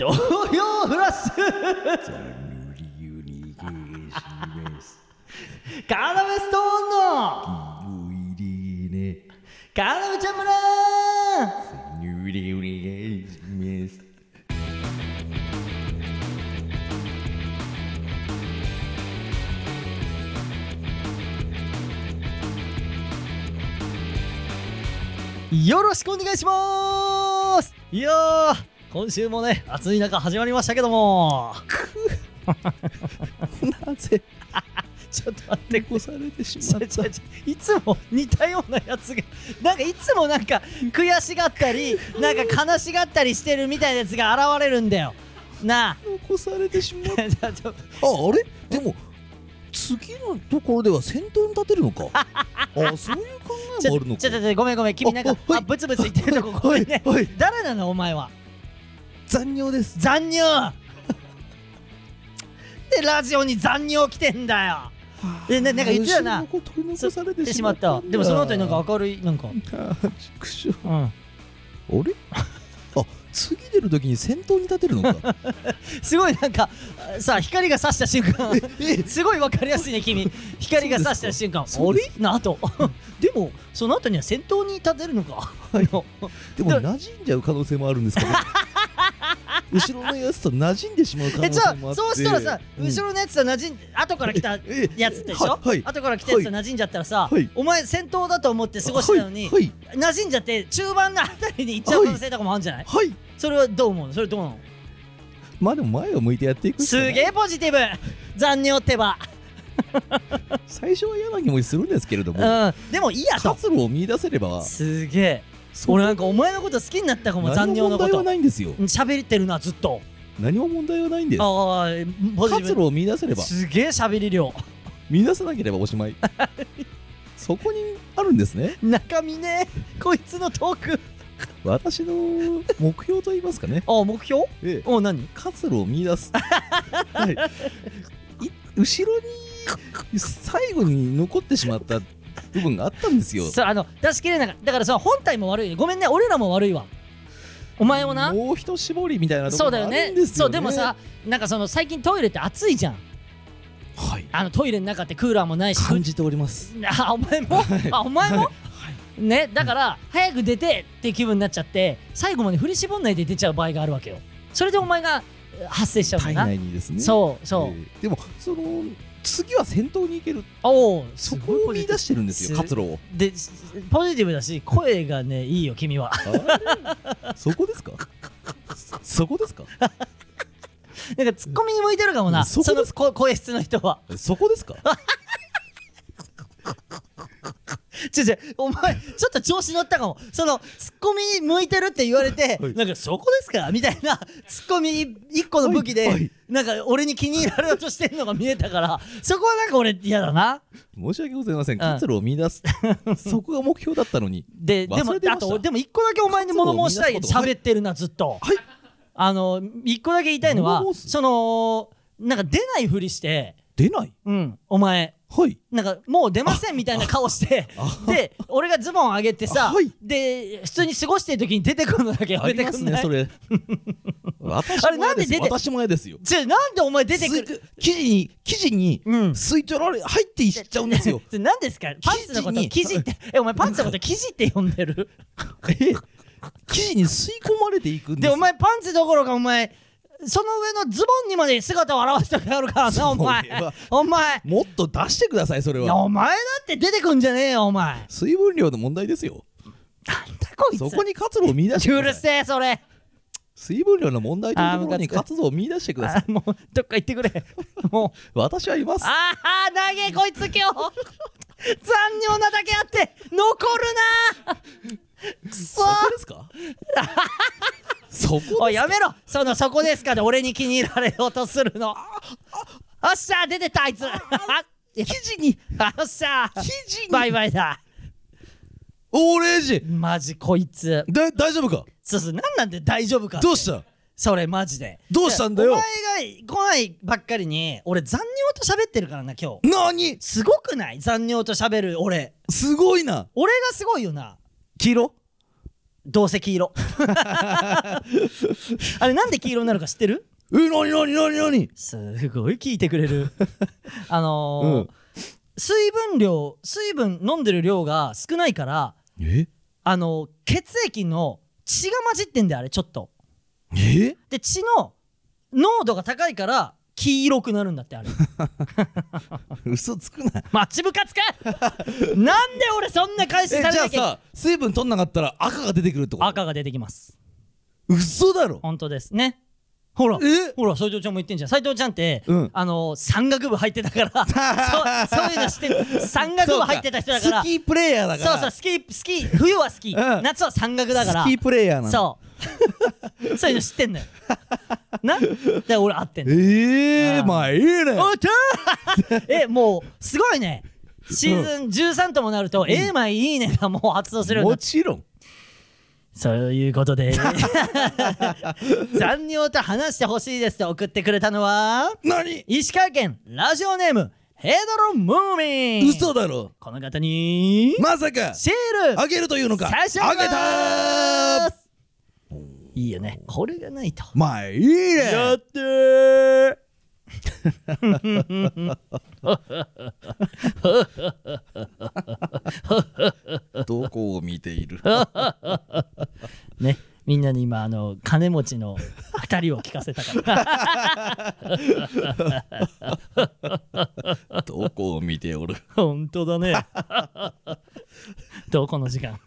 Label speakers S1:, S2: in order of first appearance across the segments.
S1: 東洋フラッシュカーナメストーンのカーナメちゃん村よろしくお願いします。いや今週もね暑い中始まりましたけども。
S2: なぜ
S1: ちょっと待って
S2: 残されてし
S1: ちょちょちょいつも似たようなやつがなんかいつもなんか悔しがったりなんか悲しがったりしてるみたいなやつが現れるんだよ。なあ。
S2: 残されてしまっ
S1: ちょちょ
S2: ああれ？でも次のところでは先頭に立てるのか。あそういう考えもあるのか。
S1: ちょちょちょごめんごめん君なんか
S2: あはい。
S1: あブツブツ言ってるとこごめんね。
S2: はいはい。
S1: 誰なのお前は
S2: 残尿です。
S1: 残尿。でラジオに残尿来てんだよ。でねなんか言ってたな。
S2: 取り残され
S1: って
S2: てし
S1: しまった。でもその後になんか明るいなんか。
S2: 畜生
S1: うん。
S2: あれ？あ次出るときに先頭に立てるのか。
S1: すごいなんかさ光が差した瞬間。
S2: え
S1: すごいわかりやすいね君。光が差した瞬間。あれ？な後でもその後には先頭に立てるのか。
S2: でも馴染んじゃう可能性もあるんですかね 後ろのやつと馴染んでしまう可
S1: えじゃあ
S2: 能性もあって。
S1: そうしたらさ、
S2: うん。
S1: 後ろのやつと馴染ん後から来た
S2: え
S1: やつでしょ、
S2: はいはい。
S1: 後から来たやつと馴染んじゃったらさ、
S2: はい。
S1: お前先頭だと思って過ごしてたのに、
S2: はい
S1: 馴染んじゃって中盤のあたりに行っちゃう可能性とかもあるんじゃない、
S2: はい、はい、
S1: それはどう思う？それどうなの
S2: まあでも前を向いてやっていく
S1: すげえポジティブ。残尿ってば
S2: 最初は嫌な気持ちするんですけれども。
S1: うん。でもいいやと。
S2: 活路を見出せれば。
S1: すげえ俺なんかお前のこと好きになったかも残尿のこと。
S2: ないんですよ。
S1: 喋ってるなずっと。
S2: 何も問題はないんです。
S1: ああ
S2: 活路を見出せれば。
S1: すげえ喋り量。
S2: 見出さなければおしまい。そこにあるんですね。
S1: 中身ね。こいつのトーク。
S2: 私の目標と言いますかね、
S1: あ目標？
S2: ええ、
S1: お何？
S2: 活路を見出す、はい、い後ろに最後に残ってしまった部分があったんですよ。
S1: そうあの出し切れなかった。だからさ本体も悪いごめんね俺らも悪いわ。お前もな。
S2: もう一絞りみたいなところもあ
S1: そうだよね。
S2: るんですよね。
S1: そうでもさなんかその最近トイレって暑いじゃん。
S2: はい。
S1: あのトイレの中ってクーラーもないし。
S2: 感じております。
S1: あお前も？あお前も？ねだから早く出てって気分になっちゃって最後まで振り絞んないで出ちゃう場合があるわけよ。それでお前がえ発生しちゃうんだ
S2: 体
S1: な
S2: ね。
S1: そうそう、
S2: えー。でもその次は先頭に行ける。
S1: おお
S2: そこを見出してるんですよ
S1: す
S2: 活路を。
S1: でポジティブだし声がねいいよ君は。
S2: そこですか？そ そこですか？
S1: なんかツッコミに向いてるかもな。
S2: そこです
S1: そのこ声質の人は。
S2: そこですか？
S1: ちょちょお前ちょっと調子乗ったかも。そのツッコミに向いてるって言われて、
S2: はい。
S1: なんかそこですか？みたいなツッコミ一個の武器で、
S2: はい。はい。
S1: なんか俺に気に入られようとしてんのが見えたからそこはなんか俺嫌だな。
S2: 申し訳ございません。活路を見出す。そこが目標だったのに。
S1: ででもあとでも一個だけお前に物申したい喋ってるなずっと、
S2: はい。
S1: あの一個だけ言いたいのはそのなんか出ないふりして。
S2: 出ない？
S1: うん。お前
S2: はい。
S1: なんかもう出ませんみたいな顔してで俺がズボン上げてさ、
S2: あはい。
S1: で普通に過ごしてる時に出てくるのだけや
S2: あります
S1: めてくんない。
S2: ねそれ。私
S1: あれ
S2: も嫌です
S1: なんで出て
S2: 私も嫌ですよ。
S1: ちょなんでお前出てく
S2: す
S1: る
S2: 記事に記事に
S1: うん。
S2: 吸い取られ入っていっちゃうんですよ。
S1: 何ですか？パンツのこと
S2: 生地
S1: って えお前パンツのこと生地って呼んでる？
S2: え記事に吸い込まれていくんです
S1: でお前パンツどころかお前その上のズボンにまで姿を現してあるからなお前。お前。
S2: もっと出してくださいそれは。
S1: お前だって出てくんじゃねえよお前。
S2: 水分量の問題ですよ。
S1: なんだこいつ。
S2: そこに活路を見出して
S1: うる
S2: ください。
S1: せえそれ。
S2: 水分量の問題というところに活動を見出してください。
S1: あもうどっか行ってくれ。もう。
S2: 私はいます。
S1: ああ投げこいつ今日。残尿なだけあって。残るな。くそ
S2: そこですか？そこ
S1: やめろ！そのそこですか？で俺に気に入られようとするの。おっしゃ出てたあいつ。
S2: 記事に
S1: おっしゃ。
S2: 記事に。
S1: バイバイだ。
S2: おーレイジ。
S1: マジこいつ。
S2: だ大丈夫か？
S1: そうそうなんなんで大丈夫か
S2: どうした？
S1: それマジで。
S2: どうしたんだよ？
S1: お前が来ないばっかりに俺残尿と喋ってるからな今日。
S2: 何？
S1: すごくない？残尿と喋る俺。
S2: すごいな。
S1: 俺がすごいよな。
S2: 黄色
S1: どうせ黄色。あれなんで黄色になるか知ってる？
S2: えなになになになに
S1: すごい聞いてくれる。あのー
S2: うん。
S1: 水分量水分飲んでる量が少ないから
S2: え？
S1: あのー血液の血が混じってんだよあれちょっと。
S2: え？
S1: で血の濃度が高いから黄色くなるんだってあれ。
S2: 嘘つくな。
S1: マッチ部活か なんで俺そんな返し
S2: え
S1: されなきゃ
S2: じゃあさ水分取んなかったら赤が出てくるってこと？
S1: 赤が出てきます。
S2: 嘘だろ。
S1: 本当です。ねほら
S2: え？
S1: ほら斎藤ちゃんも言ってんじゃん。斎藤ちゃんって、
S2: うん。
S1: あの山岳部入ってたから そそういうの知ってる。山岳部入ってた人だから。
S2: スキープレイヤーだから。
S1: そうそうスキースキー冬はスキー、
S2: うん。
S1: 夏は山岳だから。
S2: スキープレイヤーなの。
S1: そう。そういうの知ってんのよ。な？で俺合ってんの
S2: ええ
S1: うん。
S2: まあいいね
S1: おっとー。えもうすごいね。シーズン13ともなると「えーまあいいね」がもう発動する
S2: もちろん
S1: そういうことで。残尿と話してほしいですと送ってくれたのは
S2: 何？
S1: 石川県ラジオネームヘドロムーミン
S2: 嘘だろ。
S1: この方に
S2: まさか
S1: シール
S2: あげるというのか？
S1: 差し上げ
S2: あげた
S1: いいよね。これがないと。
S2: まあいいね。
S1: やってー
S2: どこを見ている？
S1: ねみんなに今あの金持ちの二人を聞かせたから。
S2: どこを見ておる？
S1: 本当だね。どうこの時間？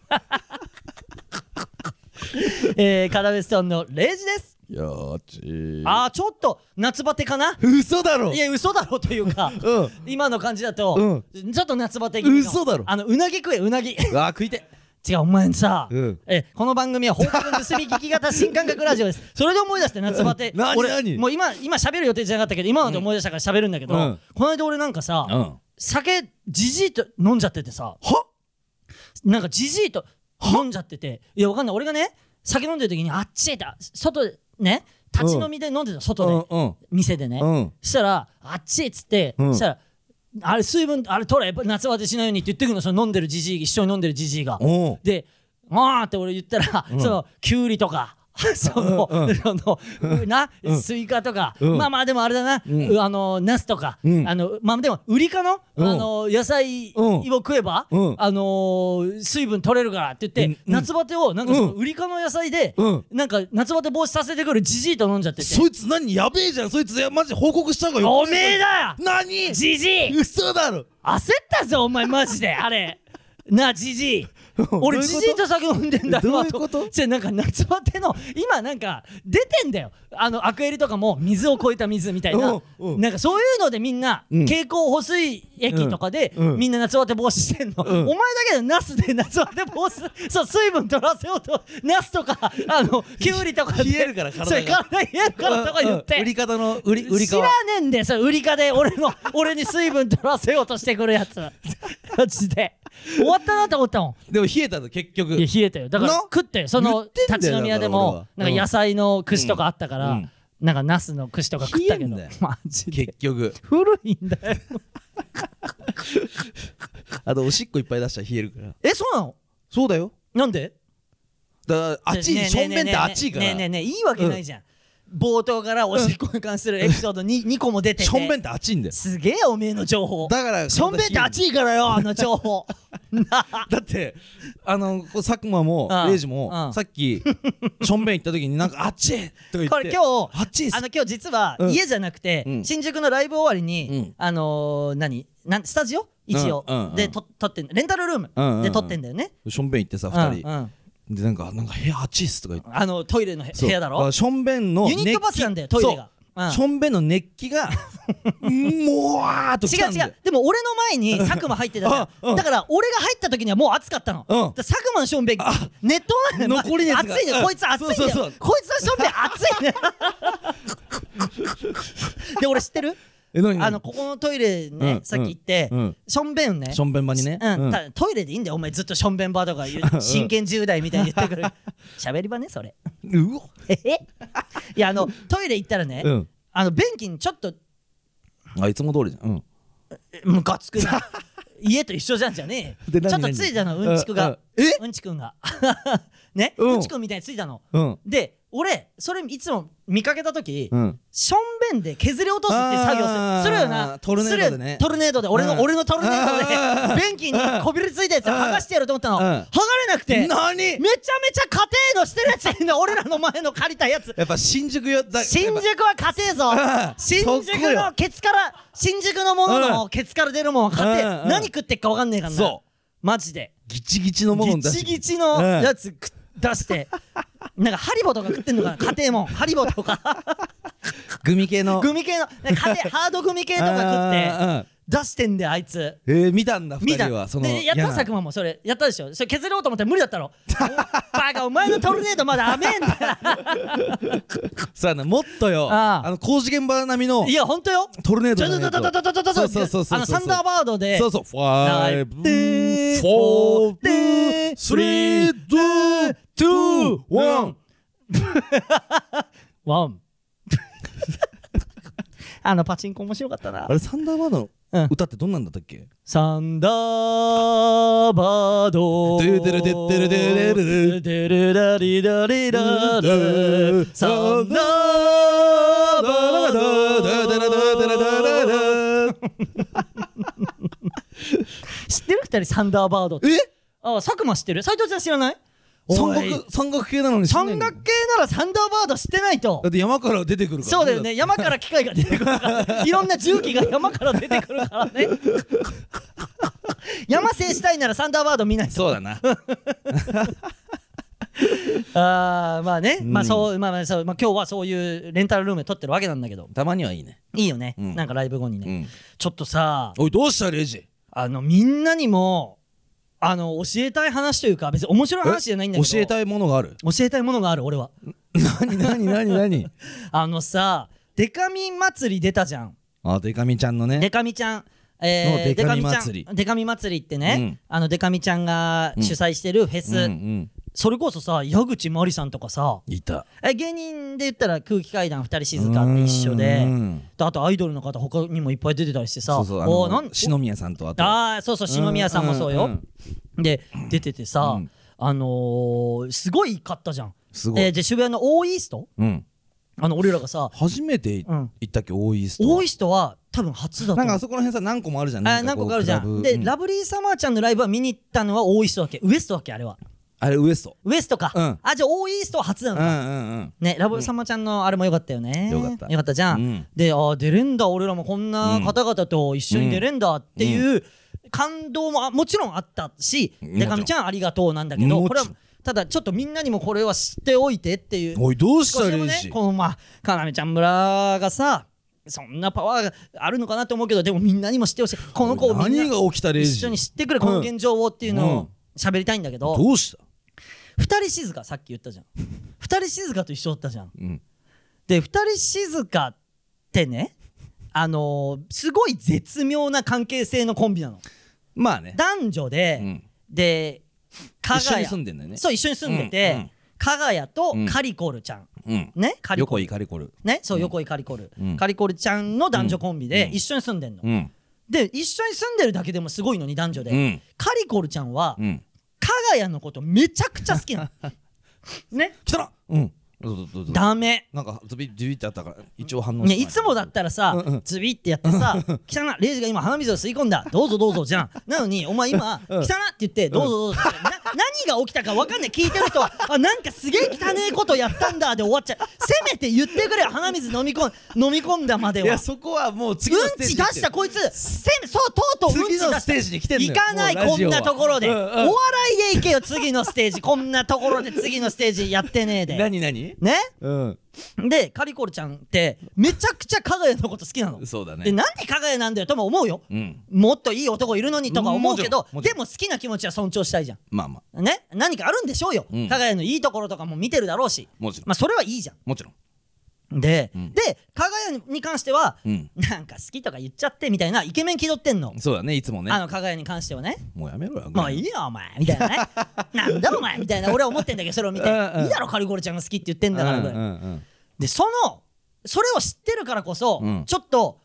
S1: えー、カラベストーンのレイジです
S2: よーちー。
S1: あーちょっと夏バテかな？
S2: 嘘だろ。
S1: いや嘘だろというか
S2: うん。
S1: 今の感じだと、ちょっと夏バテ気味の。
S2: 嘘だろ。
S1: あのうなぎ食えうなぎ。
S2: うわ食いて
S1: 違うお前さ、
S2: うん。
S1: えこの番組は放課後盗み聞き型新感覚ラジオです。それで思い出して夏バテ。俺もう今今喋る予定じゃなかったけど今ので思い出したから喋るんだけど、
S2: うん。
S1: この間俺なんかさ、
S2: うん。
S1: 酒じじいと飲んじゃっててさ。
S2: は？
S1: なんかじじいと飲んじゃってて。いやわかんない。俺がね酒飲んでる時にあっちへだ外でね立ち飲みで飲んでた外で、
S2: うんうん。
S1: 店でね、
S2: うん。
S1: そしたらあっちへっつって、
S2: うん。
S1: そしたらあれ水分あれ取れ夏バテしないようにって言ってくるのその飲んでるじじい一緒に飲んでるじじいが。
S2: おう。
S1: で「あー」って俺言ったら、そのきゅうりとか その、そのな、スイカとか、
S2: うん。
S1: まあまあでもあれだな、
S2: うん。
S1: あのナスとか、
S2: うん。
S1: あのまあでもウリ科の、
S2: うん。
S1: あの野菜
S2: うん。
S1: を食えば、
S2: うん。
S1: あのー水分取れるからって言って、夏バテをなんかその
S2: うん。
S1: ウリ科の野菜で、
S2: うん。
S1: なんか夏バテ防止させてくるじじいと飲んじゃってて。
S2: そいつ何やべえじゃん。そいつマジ報告した方がよ。
S1: おめえだよ。
S2: 何？
S1: じじい
S2: 嘘だろ。
S1: 焦ったぞお前マジで。あれ。なあじじい俺じじいと酒飲んでんだ
S2: どういうこと？
S1: 今じゃなんか夏バテの今なんか出てんだよあのアクエリとかも水を超えた水みたいな。なんかそういうのでみんな
S2: うん。
S1: 経口補水液とかでみんな夏バテ防止してんの、
S2: ん。
S1: お前だけでナスで夏バテ防止 そう水分取らせようとナスとかあのキュウリとかで
S2: 冷えるから体が。
S1: 冷えるからとか言って、
S2: 売り方の売り売りか
S1: 知らねえんだよそれ売りかで。俺の俺に水分取らせようとしてくるやつ。マジで。終わったなと思ったもん。
S2: でも冷えたの結局。
S1: いや冷えたよ。だから
S2: な
S1: 食ってよ。その
S2: 言ってんだよ
S1: 立ち飲み屋で
S2: だから俺
S1: も
S2: は。
S1: なんか野菜の串とかあったから、
S2: うん。うん
S1: なんかナスの串とか食ったけど。
S2: 冷えんだよ。
S1: マジで。
S2: 結局。
S1: 古いんだよ。
S2: あとおしっこいっぱい出したら冷えるから。
S1: えそうなの？
S2: そうだよ。
S1: なんで？
S2: だから熱い
S1: ねえ
S2: しょんべんって熱いから
S1: ねえねえねえいいわけないじゃん、冒頭からおしっこに関するエピソード 2, 2個も出てて。
S2: しょんべんって熱いんだよ。
S1: すげえおめえの情報。
S2: だから
S1: しょんべんって熱いからよあの情報。
S2: だってあの佐久間も
S1: うん。
S2: レイジも
S1: うん。
S2: さっきしょんべん行った時になんか熱いとか言って
S1: これ今日
S2: 熱いっす。
S1: あの今日実は
S2: うん。
S1: 家じゃなくて、
S2: うん。
S1: 新宿のライブ終わりに、
S2: うん。
S1: あのー、何？なんスタジオ？一応、
S2: うんうんうん
S1: でと撮ってんレンタルルーム
S2: うんうんうん。
S1: で撮ってんだよね、
S2: しょんべん行ってさ
S1: うん
S2: 2人
S1: うん
S2: でなんかなんか部屋熱いっすとか言って。
S1: あのトイレのへ
S2: そう。
S1: 部屋だろ？
S2: からしょんべんの
S1: ユニットバスなんだよトイレが。
S2: しょん。べんの熱気がもわーっとき
S1: 違う違
S2: たんだよ
S1: うでも俺の前に佐久間入ってたじゃん。
S2: うんうん。
S1: だから俺が入った時にはもう熱かったの、
S2: うん。
S1: だから佐久間のしょんべん熱湯なんだよ
S2: 残り熱が。
S1: 熱いね
S2: うん。
S1: こいつ熱いん。だよ
S2: そうそうそう。
S1: こいつのしょんべん熱いね で俺知ってる？あのここのトイレね、
S2: うん
S1: さっき言って、
S2: うん。
S1: しょんべんね。
S2: しょんべん場にね。
S1: トイレでいいんだよお前。ずっとしょんべん場とか言う 真剣10代みたいに言ってくる。喋り場ねそれ。
S2: うお
S1: えへ いやあのトイレ行ったらね、
S2: うん。
S1: あの便器にちょっと
S2: あいつも通りじゃん。うん。
S1: ムカつくな。家と一緒じゃんじゃねえ。
S2: で何
S1: ちょっとついたのうんちくが。
S2: うん
S1: ちくんが。ね？
S2: うん。
S1: うんちくんみたいについたの。
S2: うん。
S1: で俺それいつも見かけた時
S2: うん。
S1: しょんべんで削り落とすっていう作業する。するよな。
S2: トルネードでね。
S1: する。よトルネードで。俺の、
S2: うん。
S1: 俺のトルネードで。便器にこびりついたやつ
S2: うん。
S1: 剥がしてやると思ったの、
S2: うん。
S1: 剥がれなくて。めちゃ
S2: 何
S1: めちゃ家庭のしてるやつ。いんだ俺らの前の借りたやつ。
S2: やっぱ新宿よ。だ
S1: 新宿は家庭ぞ
S2: うん
S1: 新
S2: そ
S1: 宿のケツから新宿のもののケツから出るもんは家庭
S2: うんうん
S1: 何食ってっか分かんねえからな。
S2: そ
S1: マジで。
S2: ギチギチのもの
S1: ギ
S2: 出し
S1: チギチのやつく出してなんかハリボとか食ってんのかな家庭も。ん ハリボとか。
S2: グミ系の。
S1: グミ系の。なんか家庭ハードグミ系とか食って。
S2: あ
S1: 出してんだよあいつ。
S2: ーえー見たんだ二
S1: 見た。
S2: 人はその
S1: でやった佐久間もそれやったでしょ。それ削ろうと思ったら無理だったろ バカお前のトルネードまだ甘えんだよ。
S2: そうやなもっとよ。
S1: あー
S2: あの工事現場並みの
S1: いやほんとよ。
S2: トルネー
S1: ちょちょ
S2: ド
S1: ちょちょちょちょちょ
S2: そうそうそうそう。
S1: あのサンダーバードで。
S2: そうそう five
S1: で
S2: four
S1: で
S2: three two two
S1: one。one。あのパチンコ面白かったな。
S2: あれサンダーバードの
S1: うん。
S2: 歌ってどんなんだったっけ？
S1: サンダーバード。
S2: ドゥドゥルドゥドゥルドゥルルル
S1: ドゥルラリラリラルサンダーバード知ってる二人サンダーバードって
S2: え
S1: あ佐久間知ってる斉藤ちゃん知らない
S2: 山
S1: おい。
S2: 岳山岳系なのに知んないの？
S1: 山岳系ならサンダーバード知ってないと。
S2: だって山から出てくるから
S1: そうだよね。山から機械が出てくるから いろんな重機が山から出てくるからね。山制したいならサンダーバード見ないと。
S2: そうだな。
S1: あーまあね、
S2: うん。
S1: まあそうまあまあそう、まあ、今日はそういうレンタルルームで撮ってるわけなんだけど。
S2: たまにはいいね。
S1: いいよね、
S2: うん。
S1: なんかライブ後にね、
S2: うん。
S1: ちょっとさ
S2: おいどうした？レイジ。
S1: あのみんなにもあの教えたい話というか別に面白い話じゃないんだけど。
S2: 教えたいものがある？
S1: 教えたいものがある俺は。
S2: 何何何何
S1: あのさデカミ祭り出たじゃん。
S2: あデカミちゃんの
S1: デ
S2: ね
S1: カミちゃん。えー、
S2: のデカミ
S1: ちゃん
S2: 祭り
S1: デカミ祭りってね、
S2: うん。
S1: あのデカミちゃんが主催してるフェス、
S2: うんうん
S1: それこそさ矢口真理さんとかさ
S2: いた。
S1: え芸人で言ったら空気階段二人静かって一緒であとアイドルの方他にもいっぱい出てたりしてさ
S2: そうそうあ
S1: おーなん
S2: の篠宮さんとあと。
S1: あーそうそう篠宮さんもそうよ、
S2: ん
S1: で出ててさ、
S2: うん。
S1: あのー、すごい買ったじゃん。
S2: すごい。
S1: えーで渋谷のオーイースト？
S2: うん。
S1: あの俺らがさ
S2: 初めて行
S1: うん。
S2: ったっけ？オーイーストは。
S1: オーイーストは多分初だと
S2: なんかあそこら辺さ何個もあるじゃん。
S1: あ何個かあるじゃん。で、ラブリーサマーちゃんのライブは見に行ったのはオーイーストだっけ？ウエストだっけ？あれは
S2: あれウエスト。
S1: ウエストか、
S2: うん。
S1: あじゃあオーイーストは初なのか、
S2: うんうんうん。
S1: ねラブサマーちゃんのあれもよかったよね。
S2: よかった。
S1: よかった。じゃん、
S2: うん。
S1: であー出れんだ。俺らもこんな方々と一緒に出れんだっていう感動もあもちろんあったしでかみちゃんありがとうなんだけどこれはただちょっとみん。なにもこれは知っておいてっていう。
S2: おいどうした
S1: 少しでもねこのまあかなめちゃん村がさそんなパワーがあるのかなと思うけどでもみんなにも知ってほしい。この子をみんな一緒に知ってくれこの現状をっていうのを喋りたいんだけど。
S2: どうした？
S1: 二人静かさっき言ったじゃん。二人静かと一緒だったじゃん。
S2: うん。
S1: で二人静かってねあのーすごい絶妙な関係性のコンビなの。
S2: まあね。
S1: 男女で、
S2: うん。
S1: で加
S2: 一緒に
S1: 賀谷。
S2: 住んでんだよね。
S1: そう一緒に住んでて、
S2: うんうん
S1: 加賀谷と
S2: うん。
S1: カリコルちゃん、
S2: うん。
S1: ね？カリコ
S2: 横
S1: ル。
S2: 井カリコル。
S1: ね？そう
S2: うん。
S1: 横井カリコル、
S2: うん。
S1: カリコルちゃんの男女コンビで
S2: うん。
S1: 一緒に住んでんの、
S2: うん。
S1: で一緒に住んでるだけでもすごいのに男女で、
S2: うん。
S1: カリコルちゃんは、谷のことめちゃくちゃ好きなの。ね。
S2: 来たな。うん
S1: ダメ。
S2: なんかズビズビってあったから一応反応
S1: ね、
S2: して
S1: い。つもだったらさ、
S2: うんうん。
S1: ズビってやってさ「来たなレイジが今鼻水を吸い込んだ。どうぞどうぞ」じゃん。なのにお前今「
S2: うん。
S1: 来たな」って言って「どうぞどうぞ」って。な何が起きたか分かんない。聞いてる人は「あなんかすげえ汚ねえことやったんだ」で終わっちゃう。せめて言ってくれよ。鼻水飲み込ん飲み込んだまで
S2: い
S1: は
S2: やそこはもう次の
S1: うんち出
S2: ステージに来て
S1: したこいつせめそうとうとううんち出した。
S2: 次のステージに来てん
S1: 行かないこんなところで、
S2: うんうん。
S1: お笑いで行けよ次のステージ。こんなところで次のステージやってねえで。
S2: 何何？
S1: ね？
S2: うん。
S1: でカリコルちゃんってめちゃくちゃ加賀谷のこと好きなの。
S2: そうだね。
S1: でなんで加賀谷なんだよ。とも思うよ。
S2: うん。
S1: もっといい男いるのにとか思うけど
S2: もちろん
S1: でも好きな気持ちは尊重したいじゃ
S2: まあまあ。
S1: んね？何かあるんでしょうよ、
S2: うん。
S1: 加賀谷のいいところとかも見てるだろうし。
S2: もちろん。
S1: まあそれはいいじゃ
S2: もちろん
S1: んで、
S2: うん。
S1: で加賀谷に関しては
S2: うん。
S1: なんか好きとか言っちゃってみたいなイケメン気取ってんの、
S2: そうだねいつもね。
S1: あの加賀谷に関してはね。
S2: もうやめろよ
S1: もういいよお前みたいなね。なんだお前みたいな俺は思ってんだけどそれを見て。いい
S2: うん。うん
S1: だろカリコルちゃんが好きって言ってんだから。
S2: うんうんうん
S1: でそのそれを知ってるからこそ、
S2: うん。
S1: ちょっと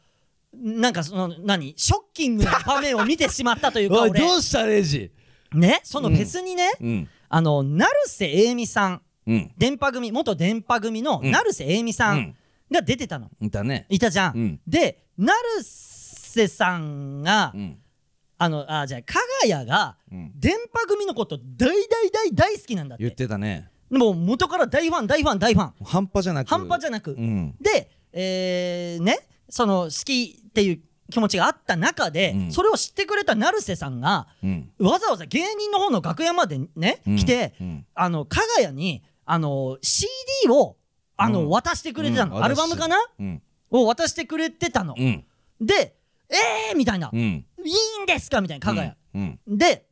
S1: なんかその何ショッキングな場面を見てしまったというか
S2: どうしたレイジ。
S1: ねそのフェスにね、
S2: うん。
S1: あの成瀬栄美さん電波組元電波組の
S2: うん。
S1: 成瀬栄美さ
S2: うん。ん
S1: が出てたの、
S2: いたね。
S1: いたじゃん、
S2: うん。
S1: で成瀬さんが、
S2: うん。
S1: あのあじゃあ加賀谷が
S2: うん。
S1: 電波組のこと大大大大好きなんだっ
S2: 言っててたね。
S1: もう元から大ファン大ファン大ファン。
S2: 半端じゃなく。
S1: 半端じゃなく、
S2: うん。
S1: で、えーねその好きっていう気持ちがあった中で、
S2: うん。
S1: それを知ってくれた成瀬さんが
S2: うん。
S1: わざわざ芸人の方の楽屋までね、
S2: うん。
S1: 来て、
S2: うん。
S1: あの加賀谷にあの CD をあの、
S2: うん。
S1: 渡してくれてたの、
S2: うん
S1: アルバムかな？
S2: うん。
S1: を渡してくれてたの、
S2: うん。
S1: でえーみたいな、
S2: うん。
S1: いいんですか？みたいな加賀谷、
S2: うん。
S1: で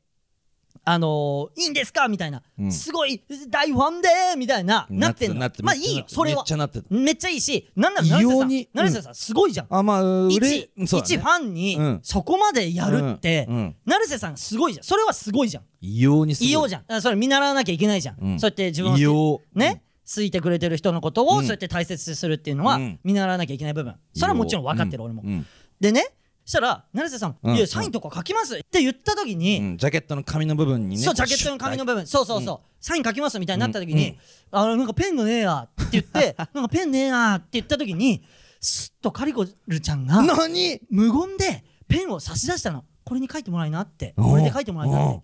S1: あのーいいんですか？みたいな、
S2: うん。
S1: すごい大ファンでーみたいな。なってんの。まあいいよ。それは
S2: めっちゃなってた
S1: めっちゃいいし。なんなら成瀬さん。成瀬さんすごいじゃん、
S2: あまあう
S1: 一
S2: ね。
S1: 一ファンに
S2: うん。
S1: そこまでやるって、成瀬さんすごいじゃん。それはすごいじゃん。
S2: 異様にすごい。
S1: 異様じゃん。あそれ見習わなきゃいけないじゃん、
S2: うん。
S1: そうやって自分を
S2: 異様。
S1: ね、好いてくれてる人のことを
S2: うん。
S1: そうやって大切にするっていうのは
S2: うん。
S1: 見習わなきゃいけない部分。それはもちろん分かってる俺も、
S2: うん。
S1: でねしたら成瀬さん「
S2: うん。
S1: いやサインとか書きます」って言った時に、
S2: うん。ジャケットの紙の部分にね
S1: そうジャケットの紙の部分。そうそうそう、サイン書きますみたいになった時に「あのなんかペンがねえや」って言って「なんかペンねえや」って言った時にスッとカリコルちゃんが
S2: 何？
S1: 無言でペンを差し出したの。これに書いてもらいなって。これで書いてもらいなって。で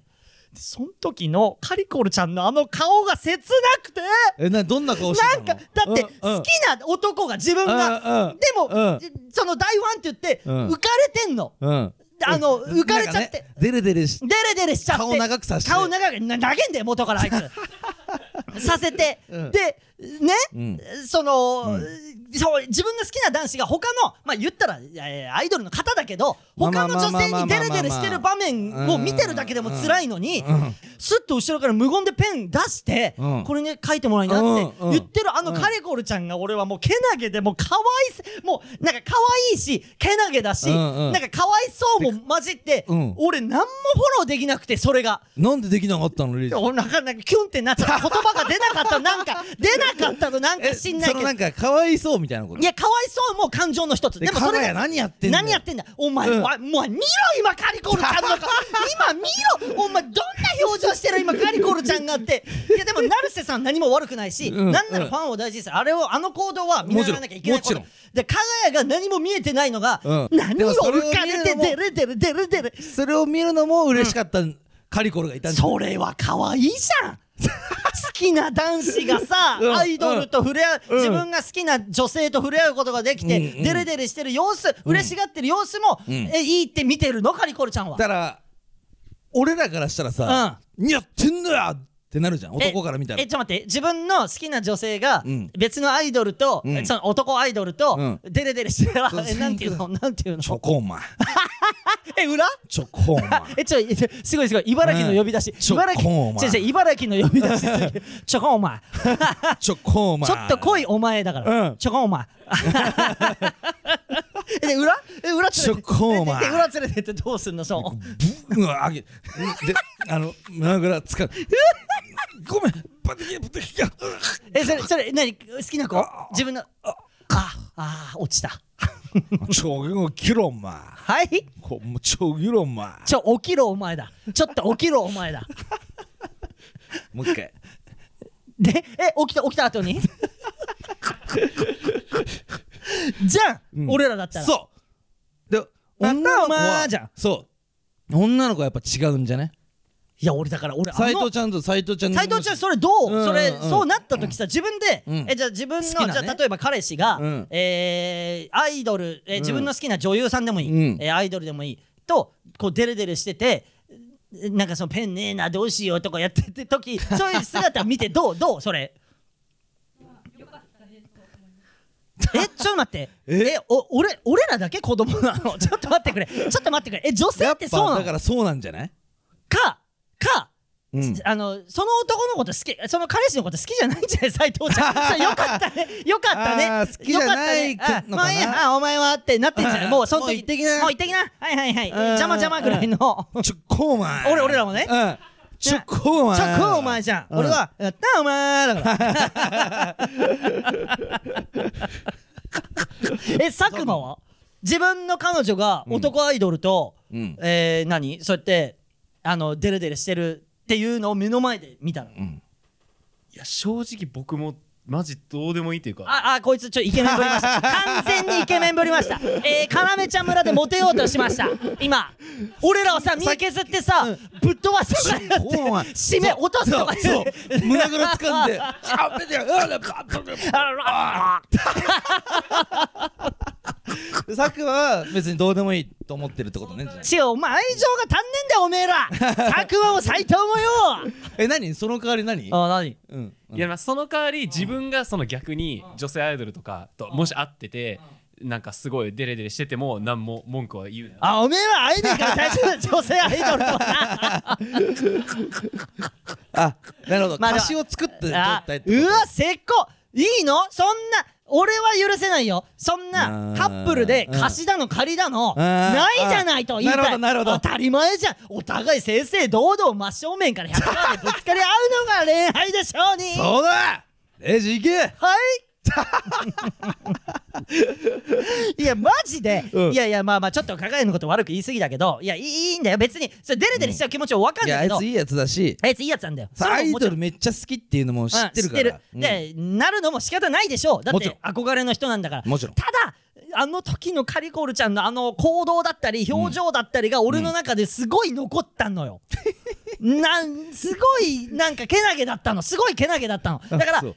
S1: その時のカリコルちゃんのあの顔が切なくて。
S2: えなどんな顔してたの？
S1: なんかだって好きな男が自分がでも
S2: うん
S1: その大ファンって言って
S2: うん。
S1: 浮かれてんの。
S2: うん。
S1: あの
S2: うん。
S1: 浮かれちゃって。
S2: デレデレし
S1: デレデレしちゃって。
S2: 顔長くさして。
S1: 顔長くな投げんだよ元からあいつ。させて、
S2: うん。
S1: でね、
S2: うん
S1: その、
S2: うん
S1: そう自分の好きな男子が他のまあ言ったらえーアイドルの方だけど他の女性にデレデレしてる場面を見てるだけでも辛いのに
S2: うん
S1: スッと後ろから無言でペン出して、
S2: うん
S1: これね書いてもらいなって言ってるあのカレコルちゃんが俺はもうけなげでもう可愛いすもうなんか可愛いしけなげだし、なんか可愛そうも混じって、
S2: うん
S1: 俺何もフォローできなくてそれが。
S2: なんでできなかったのレイジ
S1: 俺なんかなんかキュンってなっちゃった言葉が出なかったなんか出なかったのなんか知んないけど。
S2: なんかかわいそうみたいなこと？
S1: いやかわいそうも感情の一つ。
S2: で
S1: でもそれ
S2: 何やってんだよ。
S1: 何やってんだ？お前、
S2: うん。
S1: わもう見ろ今カリコルちゃんの顔今見ろお前どんな表情してる？今カリコルちゃんがって。いやでも成瀬さん何も悪くないし、
S2: うん。
S1: なんならファンを大事にする。あれをあの行動は見習わなきゃいけないこと。
S2: もちろん。も
S1: で加賀谷が何も見えてないのが、
S2: うん。
S1: 何を
S2: でもそれを
S1: 浮かれて
S2: 見るのも
S1: デレデレデレデレ
S2: それを見るのも嬉しかったカリコルがいたん
S1: それは可愛いじゃん好きな男子がさ、
S2: うん。
S1: アイドルと触れ合う、
S2: うん。
S1: 自分が好きな女性と触れ合うことができて、
S2: うんうん。
S1: デレデレしてる様子、嬉しがってる様子も、
S2: うん。
S1: えいいって見てるの？カリコルちゃんは。
S2: だから俺らからしたらさ「何やってんのや!」ってなるじゃん。男から見たら。
S1: えちょっと待って。自分の好きな女性が
S2: うん。
S1: 別のアイドルと、
S2: うん。
S1: その男アイドルと、
S2: うん。
S1: デレデレしてる、
S2: そう
S1: えなんていうの？なんていう
S2: チョ
S1: の
S2: コーマン
S1: え裏？
S2: チョコーマン
S1: えちょえちょすごいすごい。茨城の呼び出し、
S2: うん
S1: 茨城
S2: チョコお前。
S1: 違う違う茨城の呼び出しすぎる。チョコお前。
S2: チョコーマン
S1: ちょっと濃いお前だから、
S2: うん。
S1: ちょこお前。えで裏？え裏連れて
S2: ちょこお前。
S1: でで裏連れてってどうすんの？そう。
S2: ブうわあげ。であの胸ぐらつか ごめん。パテキパテキ
S1: えそれそれ何？好きな子？自分の？あ。あ落ちた。
S2: ちょギロマン
S1: はい？
S2: こもうちょギロマン
S1: ちょ起きろお前だ。ちょっと起きろお前だ。
S2: もう一回。
S1: でえ起きた起きた後に？じゃん、
S2: うん。
S1: 俺らだったら。
S2: そう。で女の子は
S1: 前じゃん。
S2: そう。女の子はやっぱ違うんじゃね？
S1: いや俺だから俺あの
S2: 斎藤ちゃんと斎藤ちゃん
S1: 斉藤ちゃんそれどう、
S2: うん
S1: それ、
S2: うん。
S1: そうなった時さ自分で、
S2: うん。
S1: えじゃあ自分の、
S2: ね。
S1: じゃあ例えば彼氏が、
S2: うん。
S1: えーアイドル、え自分の好きな女優さんでもいい、
S2: うん。
S1: えーアイドルでもいい。とこうデレデレしててえなんかそのペンねえなどうしようとかやってて時 そういう姿見てどうどうそれ？えちょっと待って。
S2: え？
S1: えお俺俺らだけ子供なの？ちょっと待ってくれ。ちょっと待ってくれ。え女性
S2: やっ
S1: ってそうなの？
S2: ぱだからそうなんじゃない？
S1: かか
S2: うん。
S1: あのその男のこと好きその彼氏のこと好きじゃないんじゃない斉藤ちゃん。よかったね。よかったね。
S2: 好きじゃない
S1: よかったね。まあいいやあお前はってなってんじゃない。もうその時
S2: もう行ってきな。
S1: もう行ってきな。はいはいはい。
S2: うん。
S1: 邪魔邪魔ぐらいの。
S2: チョコーマン
S1: 俺俺らもね。
S2: うん。チョコーマン
S1: ちょこお前じゃん。
S2: うん。
S1: 俺はやったお前だから。え佐久間は？自分の彼女が男アイドルと、
S2: うん。
S1: えー、何？そうやってあのデレデレしてるっていうのを目の前で見たの、
S2: うん。
S3: いや正直僕もマジどうでもいいというか。
S1: ああこいつちょイケメンぶりました。完全にイケメンぶりました。えー、かめちゃん村でモテようとしました。今。俺らをさ身削ってさ、ぶっ飛ばすとかやって
S2: お前
S1: 締め落とすとか
S2: そう
S1: やって。
S2: そう胸ぐら掴んで「しゃべっうんバッ
S1: あ
S2: サクは別にどうでもいいと思ってるってことねじゃあ。
S1: 違うお前愛情が足んねえんだよおめえら。佐久間も斎藤もよ
S2: え何？その代わり何？
S1: あ何？
S2: うん
S3: いやまあその代わり自分がその逆に女性アイドルとかともし会っててなんかすごいデレデレしてても何も文句は言うな。
S1: あおめえは会えねえから大丈夫だ女性アイドルとは。
S2: あなるほど。
S1: まあ
S2: 歌詞を作って撮
S1: あ
S2: ったりって
S1: うわせっこ。いいの？そんな俺は許せないよ。そんな
S2: うん
S1: カップルで貸しだの借りだの
S2: ん。
S1: ないじゃないと言いたい。
S2: なるほどなるほど。
S1: 当たり前じゃん。お互い正々堂々真正面から100番でぶつかり合うのが恋愛でしょうに。
S2: そうだ。レジ行け。
S1: はいいやマジで、
S2: うん。
S1: いやいやまあまあちょっと加賀谷のこと悪く言い過ぎだけどいやいいいいんだよ。別にそれデレデレしちゃう気持ちは分か
S2: いやあ
S1: るんだけど、
S2: いついいやつだし。
S1: あいついいやつなんだよ。
S2: さアイドルめっちゃ好きっていうのも知ってるから。
S1: うん知ってる、でなるのも仕方ないでしょう。だって憧れの人なんだから。
S2: もちろん。
S1: ただあの時のカリコールちゃんのあの行動だったり表情だったりが俺の中ですごい残ったのよ、なんすごいなんかけなげだったの。すごいけなげだったの。だから
S2: あ
S1: それ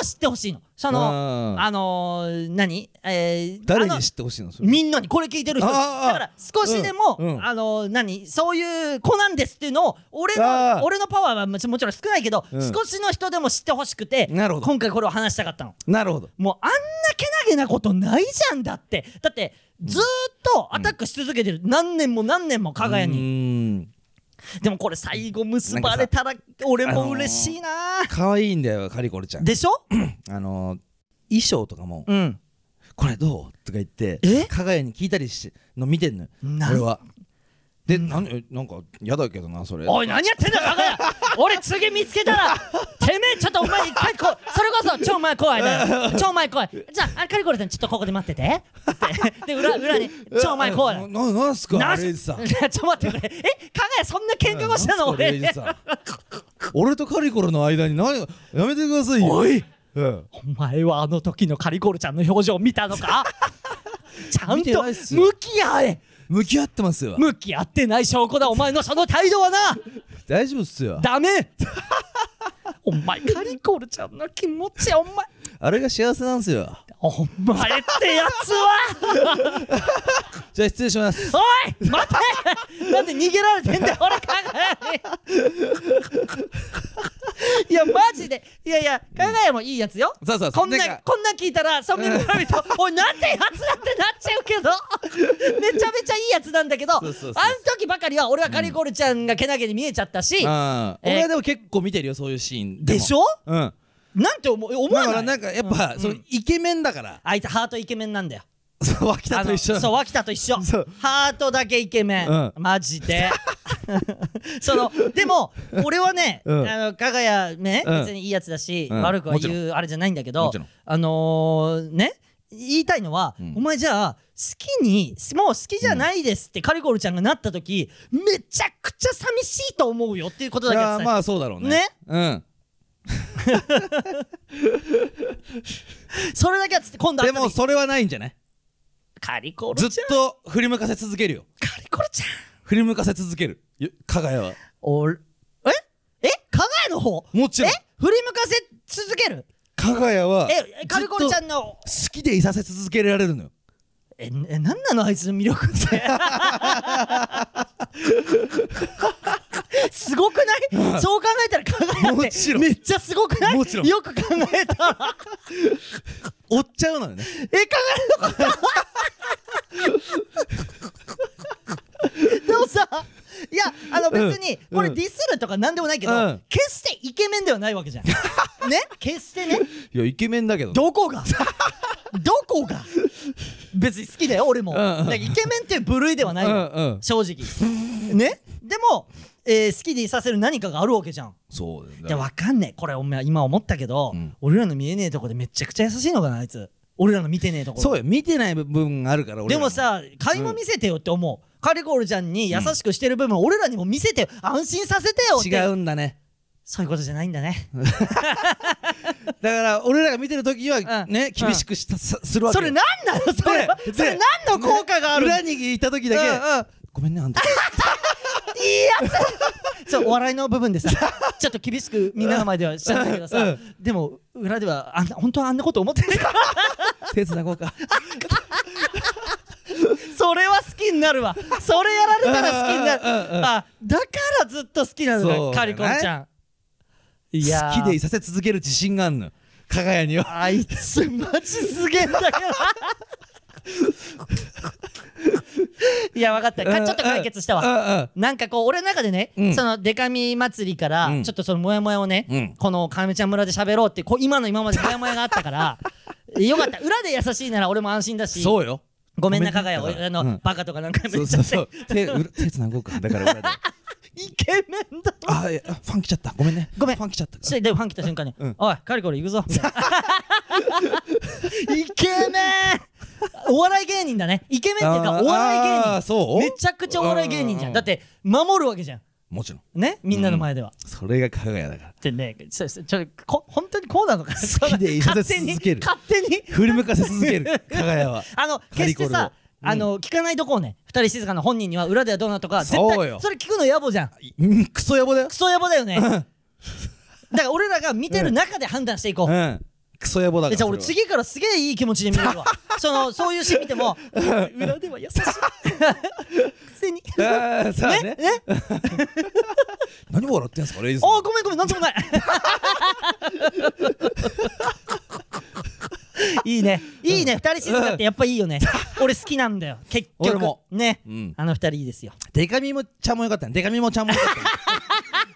S1: を知ってほしいの。その
S2: うん
S1: あのー、何？えー、
S2: 誰に知ってほしいの？
S1: みんなにこれ聞いてる人。だから少しでも、
S2: うんうん。
S1: あの何？そういう子なんですっていうのを俺の俺のパワーはもちろん少ないけど、
S2: うん。
S1: 少しの人でも知ってほしくて
S2: なるほど。
S1: 今回これを話したかったの。
S2: なるほど。
S1: もうあんなけなげなことないじゃんだって。だってずーっとアタックし続けてる、何年も何年も加賀谷に、
S2: うーん
S1: でもこれ最後結ばれたら俺も嬉しいな。
S2: 可愛いんだよカリコルちゃん。
S1: でしょ？
S2: あの衣装とかも
S1: うん。
S2: これどう？とか言って
S1: え？
S2: 加賀谷に聞いたりしの見てんのよ。
S1: な
S2: 俺は。でなんえなんか嫌だけどなそれ。
S1: おい何やってんだ加賀谷俺次見つけたらて 前怖いだよ。超前怖い。じゃああカリコレさんちょっとここで待ってて。で裏裏に超前怖い。
S2: なななんすか
S1: な
S2: あれさ
S1: ちょっと待ってくれ。え？加賀谷そんな喧嘩をしたの俺。
S2: 俺とカリコルの間に何やめてくださいよ。
S1: おい。
S2: うん
S1: お前はあの時のカリコルちゃんの表情見たのか？ちゃんと向き合え。
S2: 向き合ってますよ。
S1: 向き合ってない証拠だ。お前のその態度はな
S2: 大丈夫っすよ。
S1: ダメ。お前カリコールちゃんの気持ちお前。
S2: あれが幸せなんすよ。
S1: お前ってやつは。
S2: じゃあ失礼します。
S1: おい待て。なんで逃げられてんだよ俺加賀谷に。いやマジで。いやいや加賀谷もいいやつよ。
S2: そうそうそう。
S1: こんなこんな聞いたらそんなに見るとおいなんてやつだってなっちゃうけど。めちゃめちゃいいやつなんだけどあの
S2: そうそう。そう
S1: 時ばかりは俺はカリコルちゃんがけなげに見えちゃったし、
S2: あ
S1: えー。
S2: 俺はでも結構見てるよそういうシーン。
S1: でしょ？
S2: うん
S1: なんて思う？思
S2: だ
S1: わない？
S2: からなんかやっぱ、
S1: うん
S2: そのイケメンだから。
S1: あいつハートイケメンなんだよ。
S2: そう脇田と一緒。
S1: あのそう脇田と一緒。
S2: そう。
S1: ハートだけイケメン、
S2: うん。
S1: マジで。そのでも俺はね、
S2: うん。
S1: あの加賀谷ね、
S2: うん。
S1: 別にいいやつだし、
S2: うん。
S1: 悪くは
S2: もちろ
S1: 言うあれじゃないんだけど
S2: もちろん。
S1: あのー、ね言いたいのは、
S2: うん
S1: お前じゃあ好きにもう好きじゃないですってカリコルちゃんがなった時めちゃくちゃ寂しいと思うよっていうことだけ伝え
S2: まあそうだろうね
S1: ね
S2: うん
S1: それだけはつって今度会
S2: で
S1: った時
S2: もそれはないんじゃない？
S1: カリコル
S2: ずっ
S1: ちゃん。
S2: と振り向かせ続けるよ。
S1: カリコルちゃん。
S2: 振り向かせ続ける。よ加賀谷は。
S1: おえ？え？加賀谷の方？
S2: もちろん。
S1: え？振り向かせ続ける？
S2: 加賀谷は
S1: えカリコルちゃ
S2: ずっ
S1: んの
S2: と好きでいさせ続けられるのよ
S1: ええなんなのあいつの魅力って。すごくない？そう考えたら加賀谷って。
S2: もちろん。
S1: めっちゃすごくない？
S2: もちろん。
S1: よく考えた。ら
S2: 追っちゃうのよね。
S1: え加賀谷のことでもさいやあの別に
S2: うん。
S1: これディスるとかなんでもないけど、
S2: うん。
S1: 決してイケメンではないわけじゃん。ね？決してね？
S2: いやイケメンだけどね。
S1: どこが？どこが？別に好きだよ俺も、
S2: うんうん。
S1: イケメンっていう部類ではないわ、
S2: うんうん。
S1: 正直。ね？でも、えー好きでいさせる何かがあるわけじゃん。
S2: そうだよ
S1: いやわかんねえ。これお前今思ったけど、
S2: うん。
S1: 俺らの見えねえとこでめちゃくちゃ優しいのかなあいつ。俺らの見てねえところ。
S2: そうよ。見てない部分があるから俺ら
S1: でもさ垣間見せてよって思う、カリコールちゃんに優しくしてる部分、俺らにも見せてよ。安心させてよって。
S2: 違うんだね
S1: そういうことじゃないんだね。
S2: だから俺らが見てる時は
S1: うん。
S2: ね厳しくしたさするわけよ。
S1: それなんなの？それそれ何の効果がある？
S2: 裏にいた時だけ
S1: うんうん
S2: ごめんねあんた
S1: いいやつ。そうお笑いの部分でさ ちょっと厳しくみんなの前ではしちゃったけどさ、
S2: うん。
S1: でも裏ではあんな本当はあんなこと思ってる。から
S2: 手つなごうか。
S1: それは好きになるわ。それやられたら好きになる。あだからずっと好きなの
S2: そうだ
S1: カリコンちゃんいやー。
S2: 好きでいさせ続ける自信があんの。加賀谷には。
S1: あいつマジすげえんだけどいや分かった。かちょっと解決したわ。
S2: わ
S1: なんかこう俺の中でね、
S2: うん。
S1: そのデカミ祭りから、
S2: うん。
S1: ちょっとそのモヤモヤをね、
S2: うん。
S1: このかなめちゃん村で喋ろうってこう今の今までモヤモヤがあったから よかった。裏で優しいなら俺も安心だし
S2: そうよ。
S1: ごめんな
S2: ごめんね
S1: かがや俺あの、
S2: うん。
S1: バカとか何回も
S2: そう
S1: 言っちゃって
S2: そうそう。手裏手つなごうか。だから裏で
S1: イケメンだ
S2: あいやファン来ちゃった。ごめんね。
S1: ごめん。
S2: ファン来ちゃった。
S1: そしてでもファン来た瞬間に「
S2: うん。
S1: おいカリコリ行くぞ」みたいなイケメン。お笑い芸人だね。イケメンっていうかお笑い芸
S2: あー
S1: 人
S2: そう？
S1: めちゃくちゃお笑い芸人じゃ
S2: うん。ん
S1: だって守るわけじゃん。
S2: もちろん。
S1: ね？みんなの前では、
S2: それが加賀谷だから。
S1: ってねそうそうちょこ本当にこうなのか。な
S2: 好きでいさせ続ける。
S1: 勝手に勝手に。
S2: 振り向かせ続ける。加賀谷は。
S1: あの
S2: カ
S1: 決してさあの聞かないとこうね。二人静かな本人には裏ではどうなとか絶
S2: そうよ。
S1: 対それ聞くの野暮じゃん。
S2: うんクソ野暮だよ。
S1: クソ野暮だよね。だから俺らが見てる中で判断していこう、
S2: うん。クソ野暮だから。
S1: えじゃあ俺
S2: それ
S1: 次からすげえいい気持ちで見れるわ。そのそういうシーン見ても裏では優しい。くせに。
S2: はあーさあね。
S1: ね？
S2: 何笑ってんすかレイジさん。
S1: あごめんごめんなんともない いいね。いいね。二人静かってやっぱいいよね。俺好きなんだよ。結局。
S2: 俺も。
S1: ね。
S2: うん。
S1: あの二人いいですよ。
S2: デカミもちゃんもよかったね。デカミもちゃんもよかったね。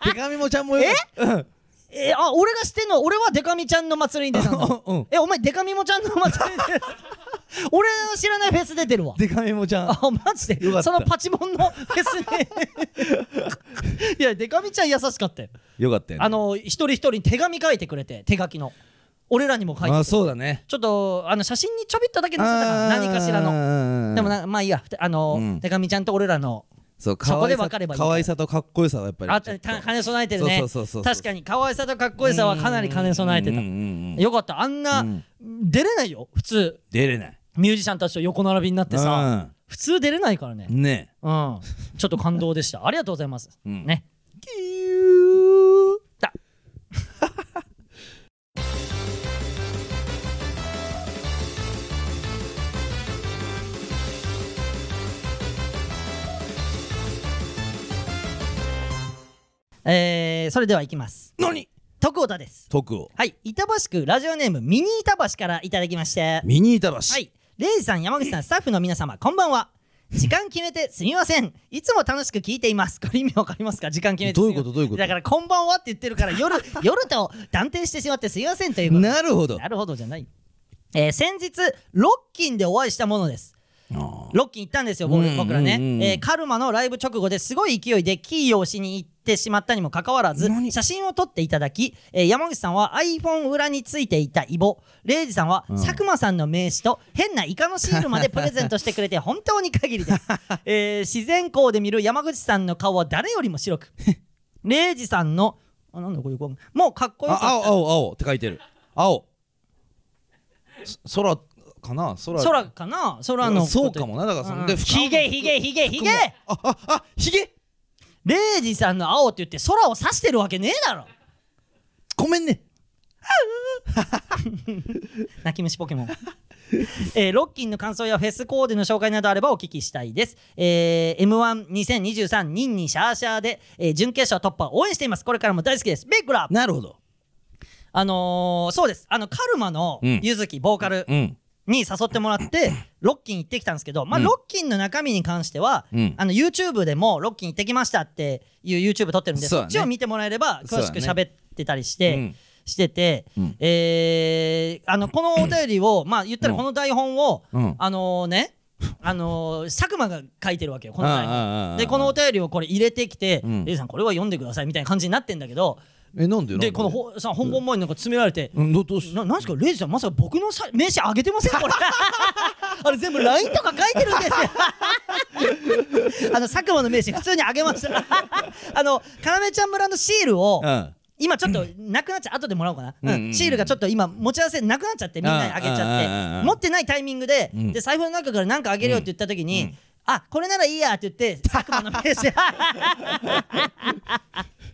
S2: デカミもちゃんもよかった。うん。
S1: えあ俺が知ってんの俺はデカミちゃんの祭りに出たんだ
S2: うん。
S1: えお前デカミもちゃんの祭りに出 俺の知らないフェス出てるわ。
S2: デカミもちゃん。
S1: あマジで？
S2: よかった。
S1: そのパチモンのフェスに。いやデカミちゃん優しかったよ。
S2: よかったよね。
S1: あの一人一人に手紙書いてくれて手書きの俺らにも書いて
S2: あ
S1: て
S2: そうだね。
S1: ちょっとあの写真にちょびっとだけ載せたから何かしらの。
S2: の
S1: でもなまあいいや。あの、
S2: うん。
S1: 手紙ちゃんと俺らの。
S2: そう
S1: そこで分かればいい
S2: 可愛さとかっこよさはやっぱり。
S1: あ兼ね備えてるね。確かに可愛さとかっこよさはかなり兼ね備えてた。
S2: うんうんうん。うん
S1: よかった。あんな、
S2: うん。
S1: 出れないよ。普通。
S2: 出れない。
S1: ミュージシャンたちと横並びになってさ、普通出れないからね。
S2: うんね。
S1: うん。ちょっと感動でした。ありがとうございます、
S2: うん。
S1: ね。だえー、それではいきます。
S2: 何？
S1: 徳田です。
S2: 徳を
S1: はい。板橋区ラジオネームミニ板橋からいただきまして。
S2: ミニ板橋。
S1: はい。レイジさん山口さんスタッフの皆様こんばんは。時間決めてすみません。いつも楽しく聞いています。これ意味わかりますか？時間決めて
S2: どういうこと？どういうこと？
S1: だからこんばんはって言ってるから夜 夜と断定してしまってすみませんということ。
S2: なるほど。
S1: なるほどじゃない。えー先日ロッキンでお会いしたものです。ロッキン行ったんですよ僕らね、えーカルマのライブ直後ですごい勢いでキーをしに行ってしまったにもかかわらず
S2: 何？
S1: 写真を撮っていただき、えー山口さんは iPhone 裏についていたイボ。レイジさんは
S2: うん。
S1: 佐久間さんの名刺と変なイカのシールまで プレゼントしてくれて本当に限りです、えー自然光で見る山口さんの顔は誰よりも白く。レイジさんのあなんだこれもうかっこよか
S2: あ
S1: った。
S2: 青青青って書いてる。青。そ空かな？空。
S1: 空かな？空の
S2: そうかもな。だからそので
S1: ひげひげひげひげ！
S2: あああひげ
S1: レイジさんの青って言って空を指してるわけねえだろ
S2: ごめんね
S1: 泣き虫ポケモンえーロッキンの感想やフェスコーデの紹介などあればお聞きしたいです。えー、M12023 ニンニシャーシャーで、えー準決勝突破を応援しています。これからも大好きです。ビッグラブ
S2: なるほど
S1: あのー、そうです。あの、カルマの
S2: うん
S1: ゆずき、ボーカル
S2: うん
S1: に誘ってもらって、ロッキン行ってきたんですけど、まあ、
S2: うん。
S1: ロッキンの中身に関しては、
S2: うん。
S1: あの YouTube でもロッキン行ってきましたっていう YouTube 撮ってるんで、
S2: そね
S1: そっちを見てもらえれば詳しく喋ってたりして、
S2: うん。
S1: してて、
S2: うん。
S1: えーあのこのお便りをまあ言ったらこの台本を、
S2: うん。
S1: あのねあの佐久間が書いてるわけよこの台本でこのお便りをこれ入れてきて
S2: うん「
S1: レイさんこれは読んでください」みたいな感じになってんだけど
S2: えなんで
S1: で？このほさ本番前になんか詰められて
S2: うん。どどうし？
S1: ななんすかレイジさんまさか僕のさ名刺あげてませんこれ。あれ全部 LINE とか書いてるんですよ。あの佐久間の名刺普通にあげました。あのかなめちゃん村のシールを
S2: うん。
S1: 今ちょっとなくなっちゃう後でもらおうかな、
S2: うん。うんうん
S1: シールがちょっと今持ち合わせなくなっちゃってみんなにあげちゃって。持ってないタイミングで,、
S2: うん
S1: で財布の中から何かあげるよって言った時に、
S2: うん
S1: あこれならいいやって言って佐久間の名刺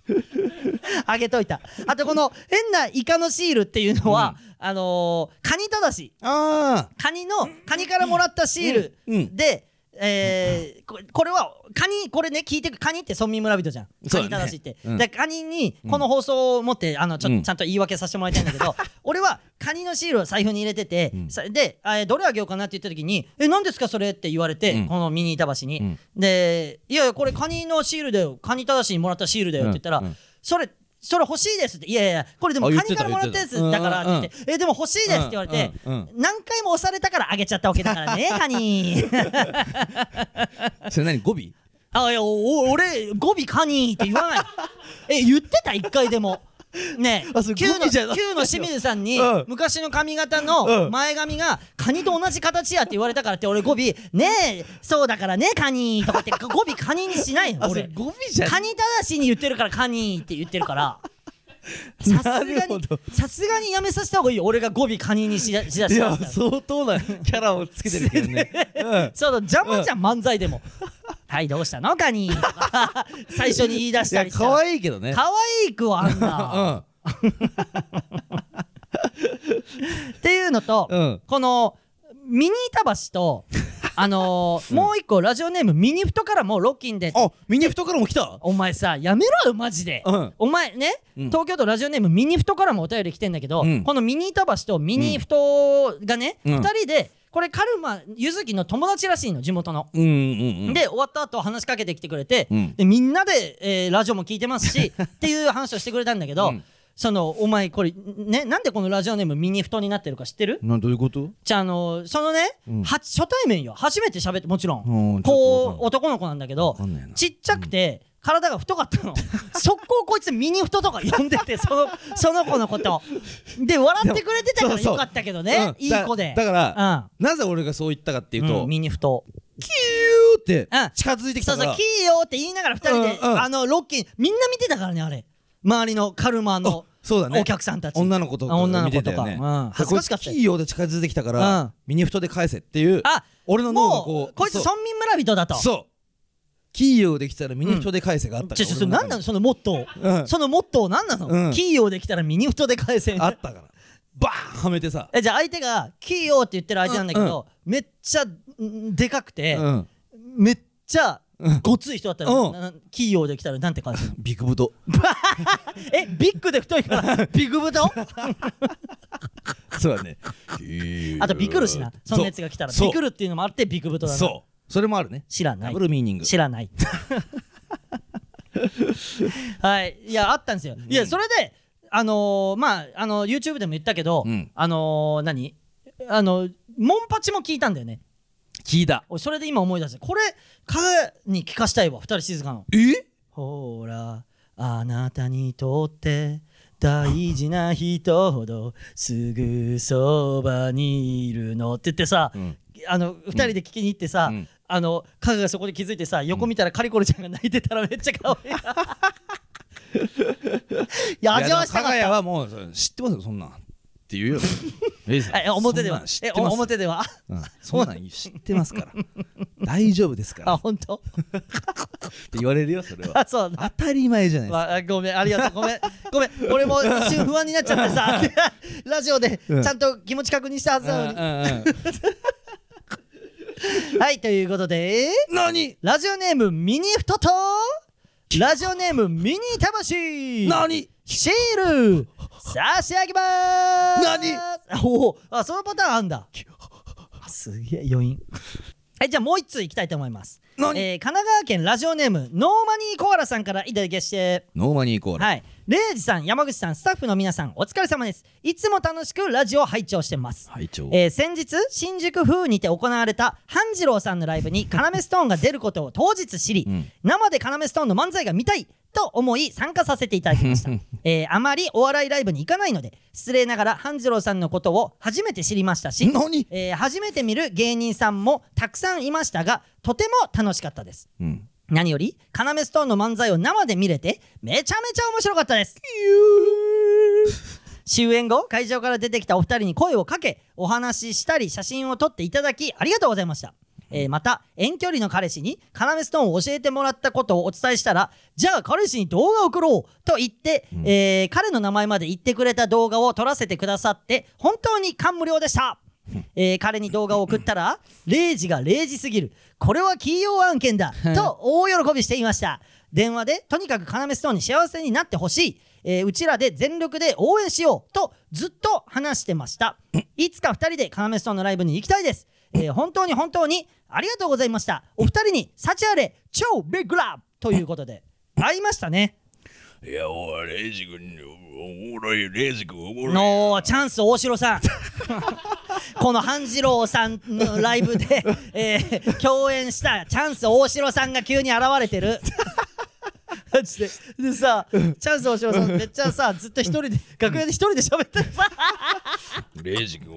S1: あげといた。あとこの変なイカのシールっていうのは、あのーカニただし。
S2: あ
S1: カニのカニからもらったシール
S2: うん。うん。
S1: で、えーここれはカニこれね聞いてくカニって村民村人じゃん。カニただしって、
S2: うん。
S1: でカニにこの放送を持ってあのちょ、
S2: うん。
S1: ちゃんと言い訳させてもらいたいんだけど 俺はカニのシールを財布に入れてて、
S2: うん。
S1: さで、えーどれあげようかなって言った時に「え何ですかそれ?」って言われて、
S2: うん。
S1: このミニ板橋に、
S2: うん。
S1: で「いやいやこれカニのシールだよ。カニただしにもらったシールだよ」って言ったら「
S2: うん。うん。
S1: それそれ欲しいです」って「いやいやこれでもカニからもらったやつだから」って言って「えでも欲しいです」って言われて、何回も押されたからあげちゃったわけだからね カニ。
S2: それ何語尾？
S1: あいやおお俺語尾カニって言わない。え言ってた？一回でもね
S2: あそれ
S1: Q の
S2: じゃない。
S1: Q の清水さんに
S2: うん。
S1: 昔の髪型
S2: うん
S1: の前髪がカニと同じ形やって言われたからって俺語尾「ねえそうだからねカニ」とかって。語尾カニにしない。の
S2: あそれ
S1: 俺
S2: 語尾じゃん。
S1: カニただしに言ってるからカニって言ってるから。さすが
S2: なるほ
S1: に
S2: ど。
S1: さすがにやめさせた方がいいよ。俺が語尾カニにしだしだ
S2: いや
S1: したら。
S2: 相当なキャラをつけてるけどね。う ん
S1: そうだ邪魔じゃん漫才でも「はいどうしたのカニ」最初に言い出したりした。ら
S2: 可愛いけどね。
S1: 可愛くはあんな。っていうのと、
S2: うん。うん
S1: このミニ板橋と あのーもう一個ラジオネームミニフトからもロッキンで。
S2: あミニフトからも来た？
S1: お前さやめろよマジで、
S2: うん。
S1: お前ね、
S2: うん。
S1: 東京都ラジオネームミニフトからもお便り来てんだけど、
S2: うん。
S1: このミニ板橋とミニフトがね、
S2: うん。
S1: 二人でこれカルマゆずきの友達らしいの地元の。
S2: うんうんうん。
S1: で終わった後話しかけてきてくれて、
S2: うん。
S1: でみんなで、えーラジオも聞いてますし っていう話をしてくれたんだけど、
S2: うん。
S1: そのお前これねなんでこのラジオネームミニフトになってるか知ってる？
S2: などういうこと？
S1: じゃああのそのね、
S2: うん。
S1: は初対面よ。初めて喋ってもちろん、こう男の子なんだけどちっちゃくて、体が太かったの。速攻こいつミニフトとか呼んでて そのその子のことで笑ってくれてたからよかったけどね。
S2: うん。
S1: いい子で。
S2: だだから
S1: う
S2: なぜ俺がそう言ったかっていうと
S1: んうんミニフト
S2: キューって
S1: うん。
S2: 近づいてきたから。
S1: そうキーよって言いながら二人で、
S2: うんうん。
S1: あのロッキーみんな見てたからねあれ。周りのカルマの
S2: そうだね。
S1: お客さんたち。
S2: 女の子とか
S1: あ女の子とか。
S2: 見てたよね。
S1: うん。恥ずかしかった
S2: いつキーよで近づいてきたか
S1: う
S2: ら
S1: ん。
S2: ミニフトで返せっていう
S1: あ
S2: 俺の脳が
S1: も
S2: こう
S1: うこいつ
S2: そう。
S1: 村民村人だと。
S2: そうキーよできたらミニフトで返せがあったか。ら
S1: ちょちょそれ何なの？そのモットー、
S2: うん。
S1: そのモットー何なの、
S2: うん。
S1: キーヨーできたらミニフトで返せ。
S2: あったから。バーンはめてさ。
S1: えじゃあ相手がキーヨーって言ってる相手なんだけど、めっちゃんでかくて、
S2: うん。
S1: めっちゃ
S2: うん。
S1: ごつい人だったら、
S2: うん。
S1: なキーヨーできたらなんて返すの？
S2: ビッグブド
S1: えビッグで太いから ビッグブト？
S2: そうだね。
S1: あとビクるしな。そんなやつが来たら。ビクるっていうのもあってビッグブトだな。
S2: そうそれもあるね。
S1: 知らない。
S2: ダブルミーニング。
S1: 知らない。はい。いやあったんですよ。いやそれであのーまああの YouTube でも言ったけど、
S2: うん。
S1: あのー何？あのモンパチも聞いたんだよね。
S2: 聞いた。
S1: 俺それで今思い出してこれかに聞かしたいわ。二人静かの。
S2: え？
S1: ほらあなたにとって大事な人ほどすぐそばにいるの。って言ってさ、
S2: うん。
S1: あの二人で聞きに行ってさ、
S2: うん
S1: あのカグがそこで気づいてさ横見たらカリコルちゃんが泣いてたらめっちゃ可愛い いや味わわしたかった。
S2: 加賀谷はもう知ってますよそんなん。って言うよ。レイさん。
S1: え表では。
S2: そんなん知っ
S1: え
S2: てます？
S1: 表では。
S2: うん。そんなん知ってますから。大丈夫ですから。っ
S1: あ本当？
S2: て言われるよそれは。
S1: あそう。だ
S2: 当たり前じゃないですか。
S1: わあごめんありがとう。ごめん。ごめん。俺も一瞬不安になっちゃってさ。ラジオで
S2: うん。
S1: ちゃんと気持ち確認したはずなのに、
S2: うんうんうん
S1: はいということで。
S2: 何？
S1: ラジオネームミニフトとラジオネームミニ魂。
S2: 何？
S1: シール。差し上げまーす。
S2: 何？
S1: おおあそのパターンあんだ。あすげえ余韻。はいじゃあもう一通いきたいと思います
S2: 何
S1: えー神奈川県ラジオネームノーマニーコアラさんからいただきまして。
S2: ノーマニーコーラ。
S1: はい。レイジさん山口さんスタッフの皆さんお疲れ様です。いつも楽しくラジオを拝聴してます。
S2: 拝聴。
S1: えー先日新宿風にて行われた半次郎さんのライブにカナメストーンが出ることを当日知り、
S2: うん。
S1: 生でカナメストーンの漫才が見たいと思い参加させていただきました、えーあまりお笑いライブに行かないので失礼ながら半次郎さんのことを初めて知りましたし、
S2: 何？
S1: えー初めて見る芸人さんもたくさんいましたがとても楽しかったです。
S2: うん。
S1: 何よりカナメストーンの漫才を生で見れてめちゃめちゃ面白かったです。終演後会場から出てきたお二人に声をかけお話ししたり写真を撮っていただきありがとうございました、えーまた遠距離の彼氏にカナメストーンを教えてもらったことをお伝えしたらじゃあ彼氏に動画を送ろうと言って、えー彼の名前まで言ってくれた動画を撮らせてくださって本当に感無量でした。えー彼に動画を送ったら0時が0時すぎる。これは企業案件だと大喜びしていました。電話でとにかく要ストーンに幸せになってほしい、えーうちらで全力で応援しようとずっと話してました。いつか2人で要ストーンのライブに行きたいです、えー本当に本当にありがとうございました。お二人に幸あれ超ビッグラブということで会いましたね。
S2: いやおいレイジ君おもろいレイジ君おもろい。
S1: のチャンス大城さん。この半次郎さんのライブで、えー共演したチャンス大城さんが急に現れてるマジで。でさチャンス大城さんめっちゃさずっと一人で楽屋で一人で喋ってさ
S2: レイジ君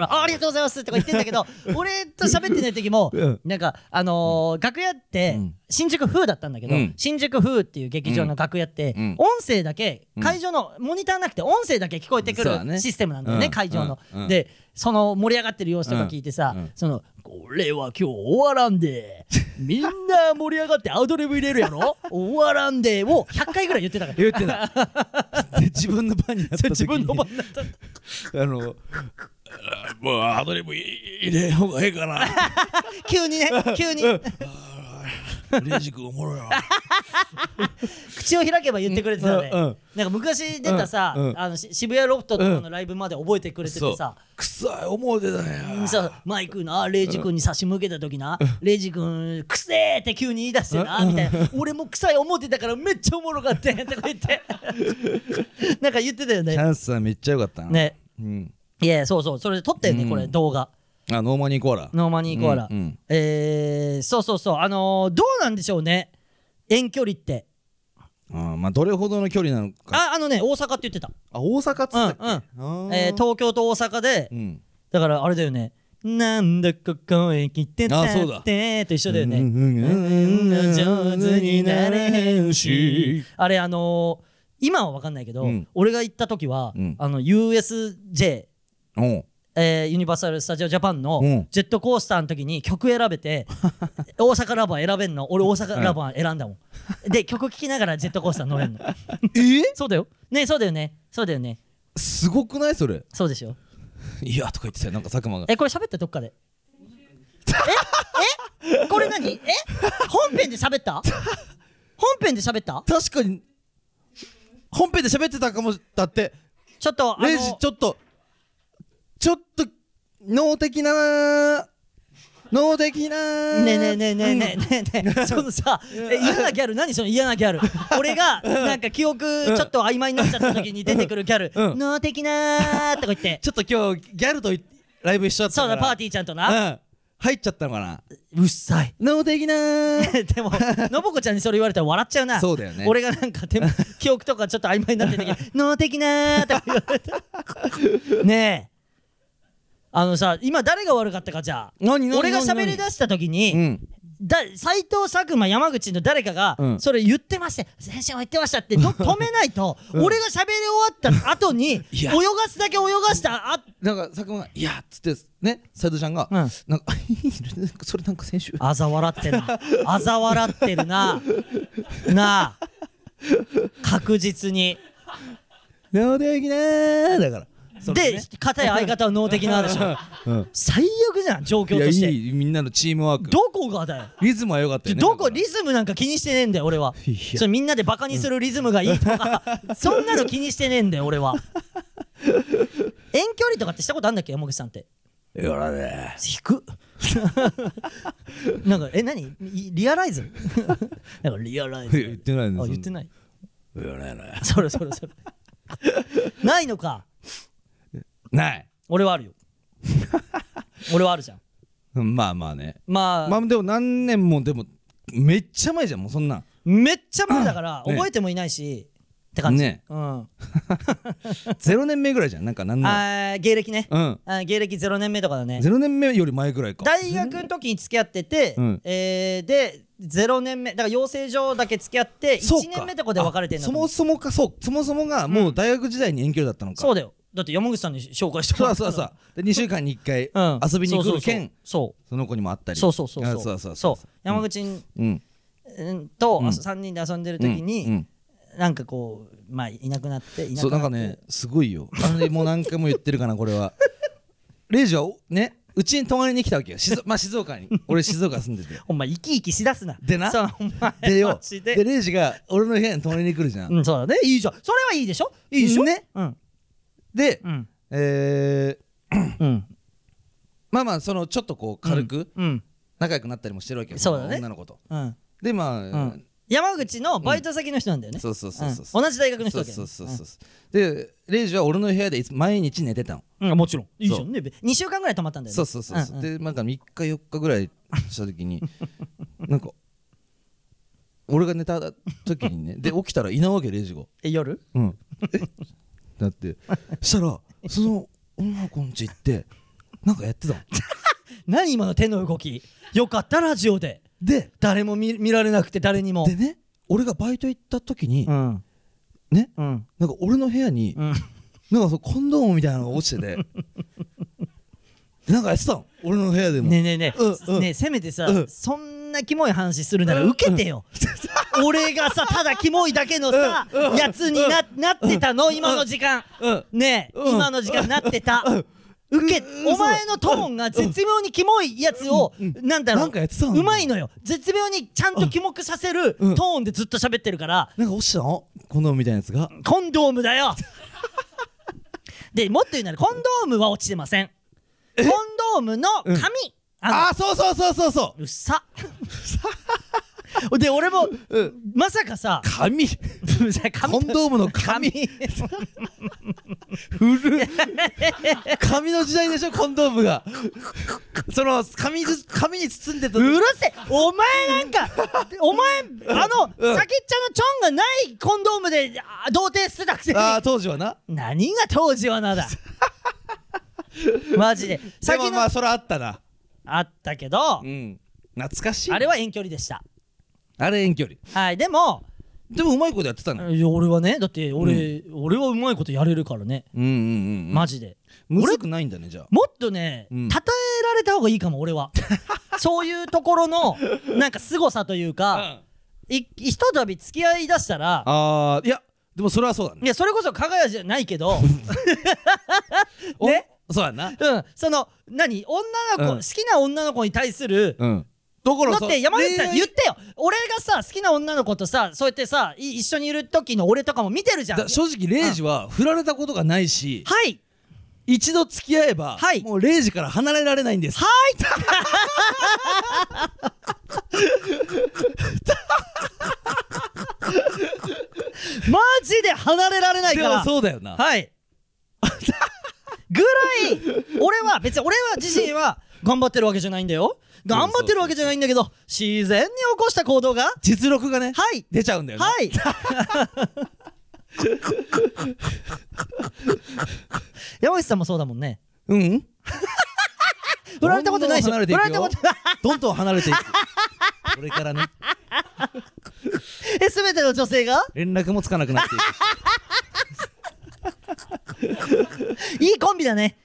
S1: あありがとうございますとか言ってんだけど俺と喋ってない時も
S2: うん。
S1: なんかあのー楽屋って
S2: うん。
S1: 新宿風だったんだけど、
S2: うん。
S1: 新宿風っていう劇場の楽屋って、
S2: うん。
S1: 音声だけ
S2: うん。
S1: 会場のモニターなくて音声だけ聞こえてくるシステムなんだよね、
S2: うん。
S1: 会場の。
S2: うんうん。
S1: でその盛り上がってる様子とか聞いてさ、
S2: うん。うん。
S1: そのこれは今日終わらんで。みんな盛り上がってアドリブ入れるやろ？終わらんで。を100回ぐらい言ってたから。
S2: 言ってない で自分の番になった時に。
S1: 自分の番になった。
S2: あのもうアドリブ入れん方がええかな。
S1: 急にね急に
S2: レイジ君おもろいわ。
S1: 口を開けば言ってくれてたね、
S2: うんうん。
S1: なんか昔出たさ、あのし渋谷ロフトとかのライブまで覚えてくれててさ、
S2: 臭い思うてたんや。
S1: さマイクなレイジ君に差し向けた時な、レイジ君くせーって急に言い出してな、みたいな。俺も臭い思ってたからめっちゃおもろかったんとか言って。なんか言ってたよね。
S2: チャンスはめっちゃよかったな。
S1: ね。
S2: うん。
S1: いやそうそう。それで撮ったよね、
S2: うん。
S1: これ動画
S2: あノーマニーコーラ。
S1: ノーマニーコーラ、
S2: うんうん。
S1: えー、そうそうそう。あのー、どうなんでしょうね。遠距離って。
S2: あーまあどれほどの距離なのか。
S1: ああのね大阪って言ってた、
S2: あ大阪っつったっけ？
S1: うんうん。えー、東京と大阪で
S2: うん。
S1: だからあれだよね。なんだここへ来てた
S2: あそうだ。
S1: ってと一緒だよね、
S2: うんうんうん
S1: 上手になれへんしあれあのー今は分かんないけど、
S2: うん
S1: 俺が行った時は、
S2: うん
S1: あの USJ えーユニバーサル・スタジオ・ジャパンの
S2: うん。
S1: ジェットコースターの時に曲選べて 大阪ラバー選べんの。俺大阪ラバー選んだもん。で曲聴きながらジェットコースター乗れんの。
S2: え？
S1: そうだよ。ねそうだよね。そうだよね。
S2: すごくない？それ。
S1: そうでしょ
S2: いやとか言ってたよ。なんか佐久間が。
S1: えこれ喋った？どっかで。え？え？これ何？え？本編で喋った？本編で喋った？
S2: 確かに。本編で喋ってたかも。だって。
S1: ちょっとあの
S2: レイジちょっとちょっと脳的な脳的な
S1: ねえねえねえねえねえねえねえ。そのさえ嫌なギャル何その嫌なギャル？俺がなんか記憶ちょっと曖昧になっちゃった時に出てくるギャル「
S2: うん。
S1: 脳的な」とか言って。
S2: ちょっと今日ギャルとライブ一緒だったから。
S1: そうだパーティーちゃんとな。
S2: うん。入っちゃったのかな。
S1: うっさい。
S2: 脳的な
S1: でも信子ちゃんにそれ言われたら笑っちゃうな。
S2: そうだよね。
S1: 俺がなんか記憶とかちょっと曖昧になってる時に「脳的な」とか言われてねえあのさ今誰が悪かったかじゃあ。
S2: 何何
S1: 俺が喋り
S2: 何
S1: 出した時に、
S2: うん。
S1: 藤佐久間山口の誰かが、
S2: うん。
S1: それ言ってました先生も言ってましたってど 止めないと、
S2: うん。
S1: 俺が喋り終わった後に泳
S2: いや。
S1: がすだけ泳がしたあ
S2: なんか佐久間が「いや」っつってね斉藤ちゃんが、
S1: うん。
S2: なんかそれなんか先週。
S1: あざ笑ってるな。あざ笑ってるな。なあ。確実に。
S2: 脳的なだから
S1: で片や相方は脳的なでしょ
S2: うん。
S1: 最悪じゃん状況として。
S2: いいみんなのチームワーク。
S1: どこがだよ。
S2: リズムは良かったよね。
S1: どこリズムなんか気にしてねえんだよ俺は。それみんなでバカにするリズムがいいとか。そんなの気にしてねえんだよ俺は。遠距離とかってしたことあんだっけ山口さんって。
S2: いやらね。
S1: 低っ なんかえ何？いリアライズ？なんかリアライズ。
S2: 言ってないね
S1: あ言ってない。
S2: いやらね
S1: それそれそれ。ないのか
S2: ない。
S1: 俺はあるよ。俺はあるじゃん。
S2: うんまあまあね。
S1: まあ、
S2: まあでも何年もでもめっちゃ前じゃんもうそんなん。
S1: めっちゃ前だから
S2: ね。
S1: 覚えてもいないしって感じ。
S2: ね。
S1: うん。
S2: 0年目ぐらいじゃんなんかなんなら
S1: あー芸歴ね。
S2: うん。
S1: あー芸歴0年目とかだね。
S2: 0年目より前ぐらいか。
S1: 大学の時に付き合ってて、
S2: うん。
S1: えーで0年目だから養成所だけ付き合って1
S2: そうか。
S1: 年目とかで別れてんの
S2: あそもそもかそう。そもそもがもう大学時代に遠距離だったのか。
S1: そうだよだって山口さんに紹介してもらった
S2: そうそうそう。で2週間に1回
S1: うん。
S2: 遊びに来る件
S1: そう
S2: その子にも会ったり。
S1: そうそうそうそう。
S2: あそうそう
S1: そう山口んと
S2: うん。
S1: 3人で遊んでる時に、なんかこうまあいなくなっていな
S2: そう
S1: くなって。
S2: なんかねすごいよ。あのねもう何回も言ってるかなこれは。レイジはおねうちに泊まりに来たわけよ。静まあ静岡に。俺静岡住んでて。
S1: お前生き生きしだすな。
S2: でな。
S1: そうお前
S2: でよ。
S1: で。
S2: でレイジが俺の部屋に泊まりに来るじゃん。
S1: うんそうだね。いいじゃん。それはいいでしょ？いいでしょ？
S2: ね。
S1: うん
S2: で
S1: うん。
S2: えー
S1: うん。
S2: まあまあそのちょっとこう軽く
S1: うん。
S2: 仲良くなったりもしてるわけよ
S1: そうだね。
S2: の女の子と。
S1: うん。
S2: でまあ
S1: ん。山口のバイト先の人なんだよね。
S2: そうそうそうそう
S1: う。ん。同じ大学の人
S2: そう
S1: だけどね。
S2: そうそうそうでレイジは俺の部屋でいつ毎日寝てたの。
S1: うん。うんもちろん。いいじゃんね。2週間ぐらい泊まったんだよね。
S2: そうそうそうそう、
S1: んん。
S2: でなんか3日4日ぐらいした時に なんか俺が寝た時にね。で起きたらいないわけレイジが。
S1: え夜？
S2: うん。え だって。したら その女の子んち行ってなんかやってたの。
S1: 何今の手の動き？よかったラジオで。
S2: で
S1: 誰も見見られなくて誰にも。
S2: でね俺がバイト行った時に、
S1: うん。
S2: ね
S1: うん。
S2: なんか俺の部屋に、
S1: うん。
S2: なんかそうコンドームみたいなのが落ちてて。で なんかやってたの。俺の部屋でも、
S1: ねえねえねえ、
S2: うんうん。
S1: ねえせめてさ、
S2: うん。
S1: そんなキモい話するなら受けてよ、俺がさただキモいだけのさ、やつにななってたの？今の時間、
S2: うん。
S1: ねえ、
S2: うん。
S1: 今の時間なってた、受け
S2: うん。
S1: お前のトーンが絶妙にキモいやつを、なんだろう
S2: なんかやってたんだ
S1: うまいのよ。絶妙にちゃんとキモくさせる
S2: うん。
S1: トーンでずっと喋ってるから、
S2: なんか落ちたの？コンドームみたいなやつが？
S1: コンドームだよ。でもっと言うならコンドームは落ちてません。コンドームの紙、あの
S2: ああそうそうそうそうそう。
S1: っさ。で俺も
S2: うん。
S1: まさかさ
S2: 紙
S1: 紙
S2: コンドームの紙古い紙の時代でしょコンドームが。その紙ず紙に包んでた
S1: うるせえ。お前なんかお前あの、
S2: うん。
S1: 先っちょのチョンがないコンドームであ童貞してたくせに。
S2: ああ当時はな。
S1: 何が当時はなだ。マジで。
S2: で
S1: 先の
S2: もまあそれあったな
S1: あったけど
S2: うん。懐かしい。
S1: あれは遠距離でした。
S2: あれ遠距離。
S1: はいでも
S2: でもうまいことやってたの？
S1: いや俺はねだって俺、俺はうまいことやれるからね、
S2: うんうんうん
S1: マジで。
S2: むずくないんだねじゃあ。
S1: もっとね、
S2: うん。
S1: 称えられた方がいいかも俺は。そういうところのなんか凄さというか、いひとたび付き合いだしたら
S2: あーいやでもそれはそうだね。
S1: いやそれこそ加賀谷じゃないけど。
S2: お
S1: ね？
S2: そうやな。
S1: うん。その何？女の子、
S2: うん。
S1: 好きな女の子に対する
S2: うん。だからさ
S1: だって山口さん言ってよ。俺がさ好きな女の子とさそうやってさい一緒にいる時の俺とかも見てるじゃん。
S2: だ正直レイジは振られたことがないし
S1: はい。
S2: 一度付き合えば
S1: はい。
S2: もうレイジから離れられないんです。
S1: マジで離れられない
S2: でも
S1: から
S2: そうだよな。
S1: はい ぐらい俺は別に俺は自身は頑張ってるわけじゃないんだよ。頑張ってるわけじゃないんだけど自然に起こした行動が
S2: 実力がね
S1: はい。
S2: 出ちゃうんだよな
S1: はい。山口さんもそうだもんね。
S2: うん？
S1: 振られたことないでしょ。
S2: どんどん離れていくよ。
S1: 振られたこと
S2: どんどん離れていく。これからね。
S1: え全ての女性が？
S2: 連絡もつかなくなっていく
S1: いいコンビだね。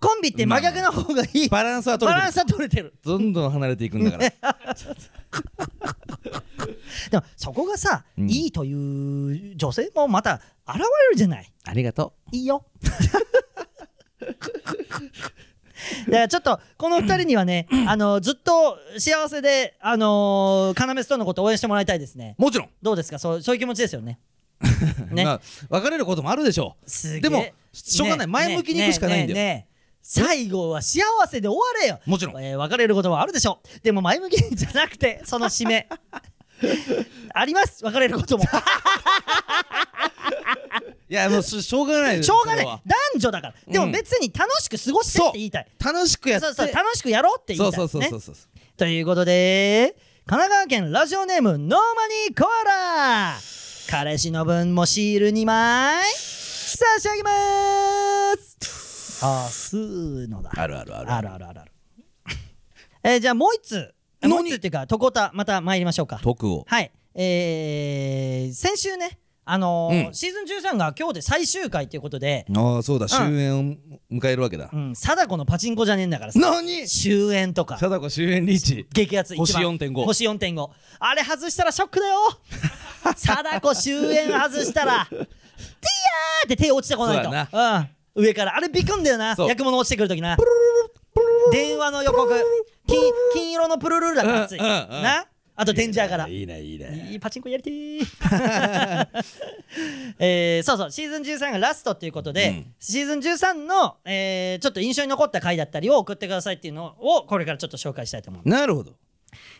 S1: コンビって真逆の方がいい。
S2: バランスは取れてる。
S1: バランスは取れてる。
S2: どんどん離れていくんだから。
S1: でもそこがさ、
S2: うん。
S1: いいという女性もまた現れるじゃない。
S2: ありがと
S1: いいよ。だからちょっとこの二人にはね、あのずっと幸せであのー、要ストーンのことを応援してもらいたいですね。
S2: うもちろん。
S1: どうですか？そうそういう気持ちですよね ね。
S2: まあ別れることもあるでしょ
S1: すげえ。
S2: でもしょうがない。
S1: ね。
S2: 前向きに行くしかないんだよ。
S1: ねねね最後は幸せで終われよ。
S2: もちろん。
S1: えー別れることもあるでしょう。でも前向きにじゃなくてその締め。あります。別れることも。
S2: いやもうししょうがないよ
S1: しょうがない。男女だから。でも別に楽しく過ごしてって言いたい、
S2: 楽しくやって
S1: そうそう楽しくやろうって言いたい。
S2: そうそうそうそう
S1: ね
S2: そう。
S1: ということで神奈川県ラジオネームノーマニーコアラ彼氏の分もシール2枚。差し上げます。あーすーのだ。
S2: あるあるある。
S1: あるあるあるある。えーじゃあもう一つ。
S2: 何？
S1: もう一つっていうかとこたまた参りましょうか。
S2: 徳を。
S1: はい。えー、先週ねあのー
S2: うん。
S1: シーズン13が今日で最終回ということで、
S2: ああそうだ。終焉を迎えるわけだ。
S1: うん、貞子のパチンコじゃねえんだからさ。
S2: 何
S1: 終焉とか。
S2: 貞子終焉リーチ。
S1: 激アツ
S2: 星4.5
S1: 星4.5あれ外したらショックだよ。貞子終焉外したら。ティヤーって手落ちてこないと。
S2: そう
S1: ん、上から。あれビクんだよな。役物落ちてくるときな。電話の予告金金色のプルルルだから熱い、
S2: うんうんうん
S1: なあとデンジャーから。
S2: いいねいいね。
S1: いいパチンコやりてー。えーそうそう。シーズン13がラストっていうことで、
S2: うん。
S1: シーズン13の、えーちょっと印象に残った回だったりを送ってくださいっていうのをこれからちょっと紹介したいと思う、
S2: なるほど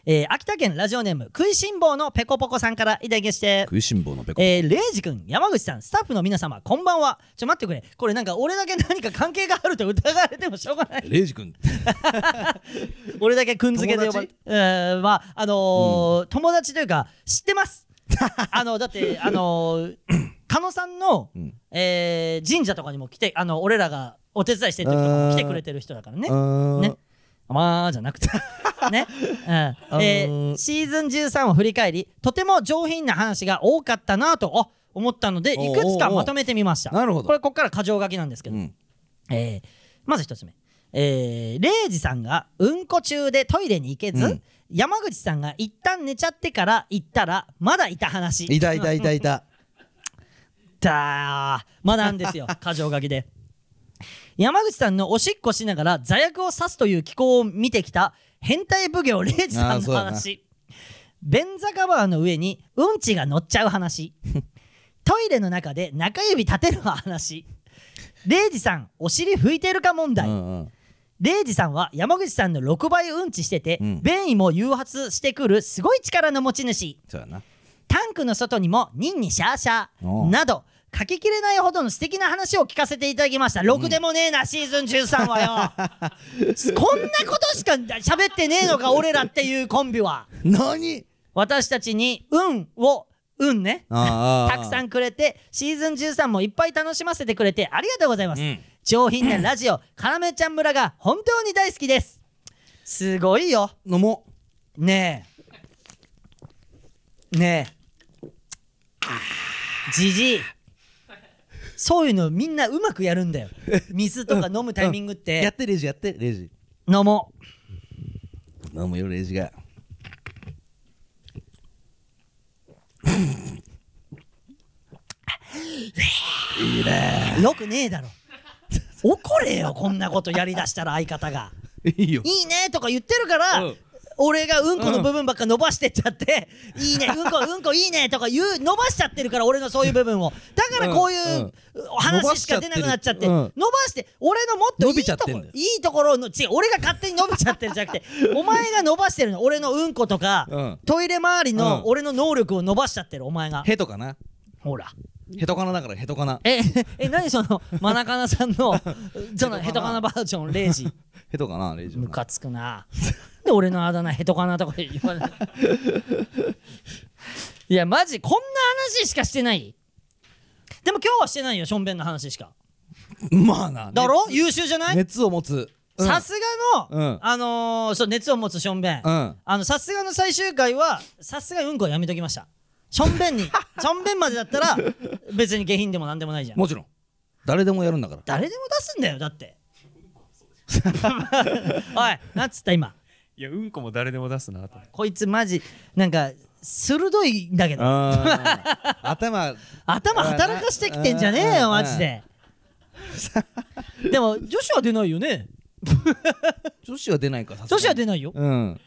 S1: えー秋田県ラジオネーム食いしん坊のペコポコさんからいただきまして。
S2: 食いしん坊のペコ
S1: えー、レイジ君山口さんスタッフの皆様こんばんは。ちょ待ってくれ。これなんか俺だけ何か関係があると疑われてもしょうがない。
S2: レイジ君。
S1: 俺だけくんづけで呼ばれ
S2: 友達？
S1: えーまああのー友達というか知ってます。あのだってあのー狩野さんの、
S2: うん。
S1: えー神社とかにも来てあの俺らがお手伝いしてる時とかも来てくれてる人だからね。ね
S2: ね
S1: まあじゃなくて。ね、うん。えー
S2: ー。
S1: シーズン13を振り返りとても上品な話が多かったなとあ思ったのでいくつかまとめてみました。
S2: なるほど。
S1: これここから箇条書きなんですけど、
S2: うん。
S1: えーまず一つ目、えー、レイジさんがうんこ中でトイレに行けず、
S2: うん。
S1: 山口さんが一旦寝ちゃってから行ったらまだいた話。
S2: いたいたいたいた。
S1: だー。まだあんですよ。箇条書きで山口さんのおしっこしながら座薬を刺すという機構を見てきた変態奉行レイジさんの話。便座カバーの上にうんちが乗っちゃう話。トイレの中で中指立てる話。レイジさんお尻拭いてるか問題、
S2: うんうん。
S1: レイジさんは山口さんの6倍うんちしてて、
S2: うん。
S1: 便意も誘発してくるすごい力の持ち主。
S2: そうやな。
S1: タンクの外にもニンニシャーシャー。など書ききれないほどの素敵な話を聞かせていただきました。ろくでもねえな、シーズン13はよ。こんなことしか喋ってねえのか俺らっていうコンビは。
S2: 何？
S1: 私たちに運を運ね。たくさんくれてシーズン13もいっぱい楽しませてくれてありがとうございます、
S2: うん。
S1: 上品なラジオ カラメちゃん村が本当に大好きです。すごいよ。
S2: 飲も
S1: ねえ。ねえ。じじいそういうのみんなうまくやるんだよ。水とか飲むタイミングっ
S2: うや
S1: て
S2: ってレイジやってレイジ。
S1: 飲も
S2: 飲むよレイジが。
S1: うよくねえだろ。怒れよこんなことやりだしたら相方が。
S2: いいよ。
S1: いいねとか言ってるから、
S2: うん
S1: 俺がうんこの部分ばっか伸ばしてっちゃって、いいねうんこうんこいいねとか言う伸ばしちゃってるから俺のそういう部分を。だからこういう、話しか出なくなっちゃって
S2: 伸ばして
S1: 俺のもっといいとこいいところの違う俺が勝手に伸びちゃってるんじゃなくて お前が伸ばしてるの俺のうんことか、
S2: うん。
S1: トイレ周りの
S2: うん。
S1: 俺の能力を伸ばしちゃってるお前が。
S2: ヘトかな？
S1: ほら。
S2: ヘトかなだからヘトかな。
S1: ええ何そのマナカナさんの そのヘトカナバージョン0時
S2: ヘトかなレイジ
S1: ムカつくな。で俺のあだ名ヘトかなとか言わない。いやマジこんな話しかしてない。でも今日はしてないよしょんべんの話しか。
S2: まあな。
S1: だろ？優秀じゃない？
S2: 熱を持つ。うん。
S1: さすがの、
S2: うん。
S1: あのー、そう熱を持つしょんべん、
S2: うん。
S1: あのさすがの最終回はさすがにうんこはやめときました。しょんべんに。しょんべんまでだったら別に下品でもなんでもないじゃん。
S2: もちろん。誰でもやるんだから。
S1: 誰でも出すんだよだって おいなんつった今？
S3: いやうんこも誰でも出すなと
S1: こいつマジなんか鋭いんだけど。
S2: 頭
S1: 頭働かしてきてんじゃねえよマジで。でも女子は出ないよね。
S2: 女子は出ないか
S1: 女子は出ないよ。
S2: うん。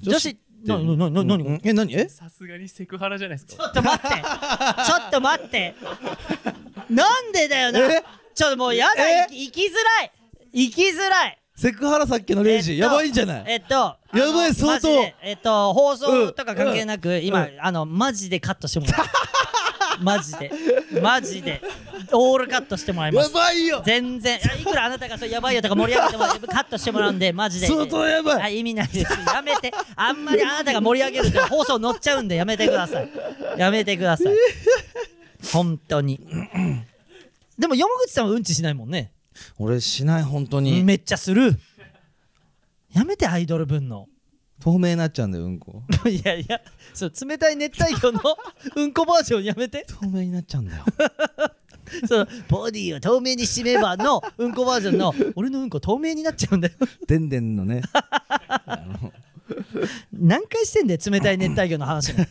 S1: 女子なななな何？
S2: うん。え何？え？
S3: さすがにセクハラじゃないです
S1: ちょ
S3: か
S1: っと待って。ちょっと待って。なんでだよな。
S2: え？
S1: ちょっともうやだ。生きづらい生きづらい。
S2: セクハラさっきのレイジ
S1: えっと
S2: やばいんじゃない？
S1: えっと
S2: やばい相当。
S1: えっと放送とか関係なく今あのマジでカットしてもらう。マジで。マジで。オールカットしてもらいます。
S2: ばいよ。
S1: 全然。いくらあなたがそうやばいよとか盛り上げてもカットしてもらうんでマジで。
S2: 相当やばい。
S1: あ意味ないです。やめて。あんまりあなたが盛り上げると放送乗っちゃうんでやめてください。やめてください。本当に。でも山口さんはうんちしないもんね
S2: 俺しない本当に。
S1: めっちゃする。やめてアイドル分の。
S2: 透明になっちゃうんだようんこ。
S1: いやいやそう冷たい熱帯魚の うんこバージョンやめて。
S2: 透明になっちゃうんだよ。
S1: そのボディを透明にしめばのうんこバージョンの俺のうんこ透明になっちゃうんだよ。
S2: でんでんのね。あの
S1: 何回してんだよ冷たい熱帯魚の話も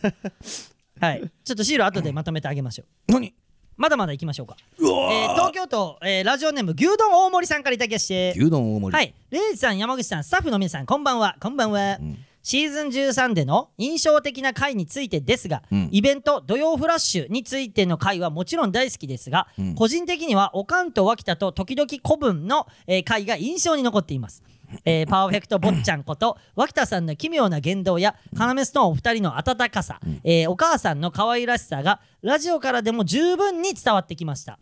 S1: はい。ちょっとシール後でまとめてあげましょう。
S2: 何？
S1: まだまだ行きましょうか、
S2: うわ
S1: えー東京都、えーラジオネーム牛丼大森さんからいただきまして。
S2: 牛丼大盛り、
S1: はい。レイジさん山口さんスタッフの皆さんこんばんは。こん。ばんは、
S2: ん
S1: シーズン13での印象的な回についてですが、
S2: うん。
S1: イベント土曜フラッシュについての回はもちろん大好きですが、
S2: うん。
S1: 個人的にはおかんと脇田と時々古文の、えー回が印象に残っています。えーパーフェクト坊ちゃんこと脇田さんの奇妙な言動や要ストーンお二人の温かさ、えーお母さんの可愛らしさがラジオからでも十分に伝わってきました。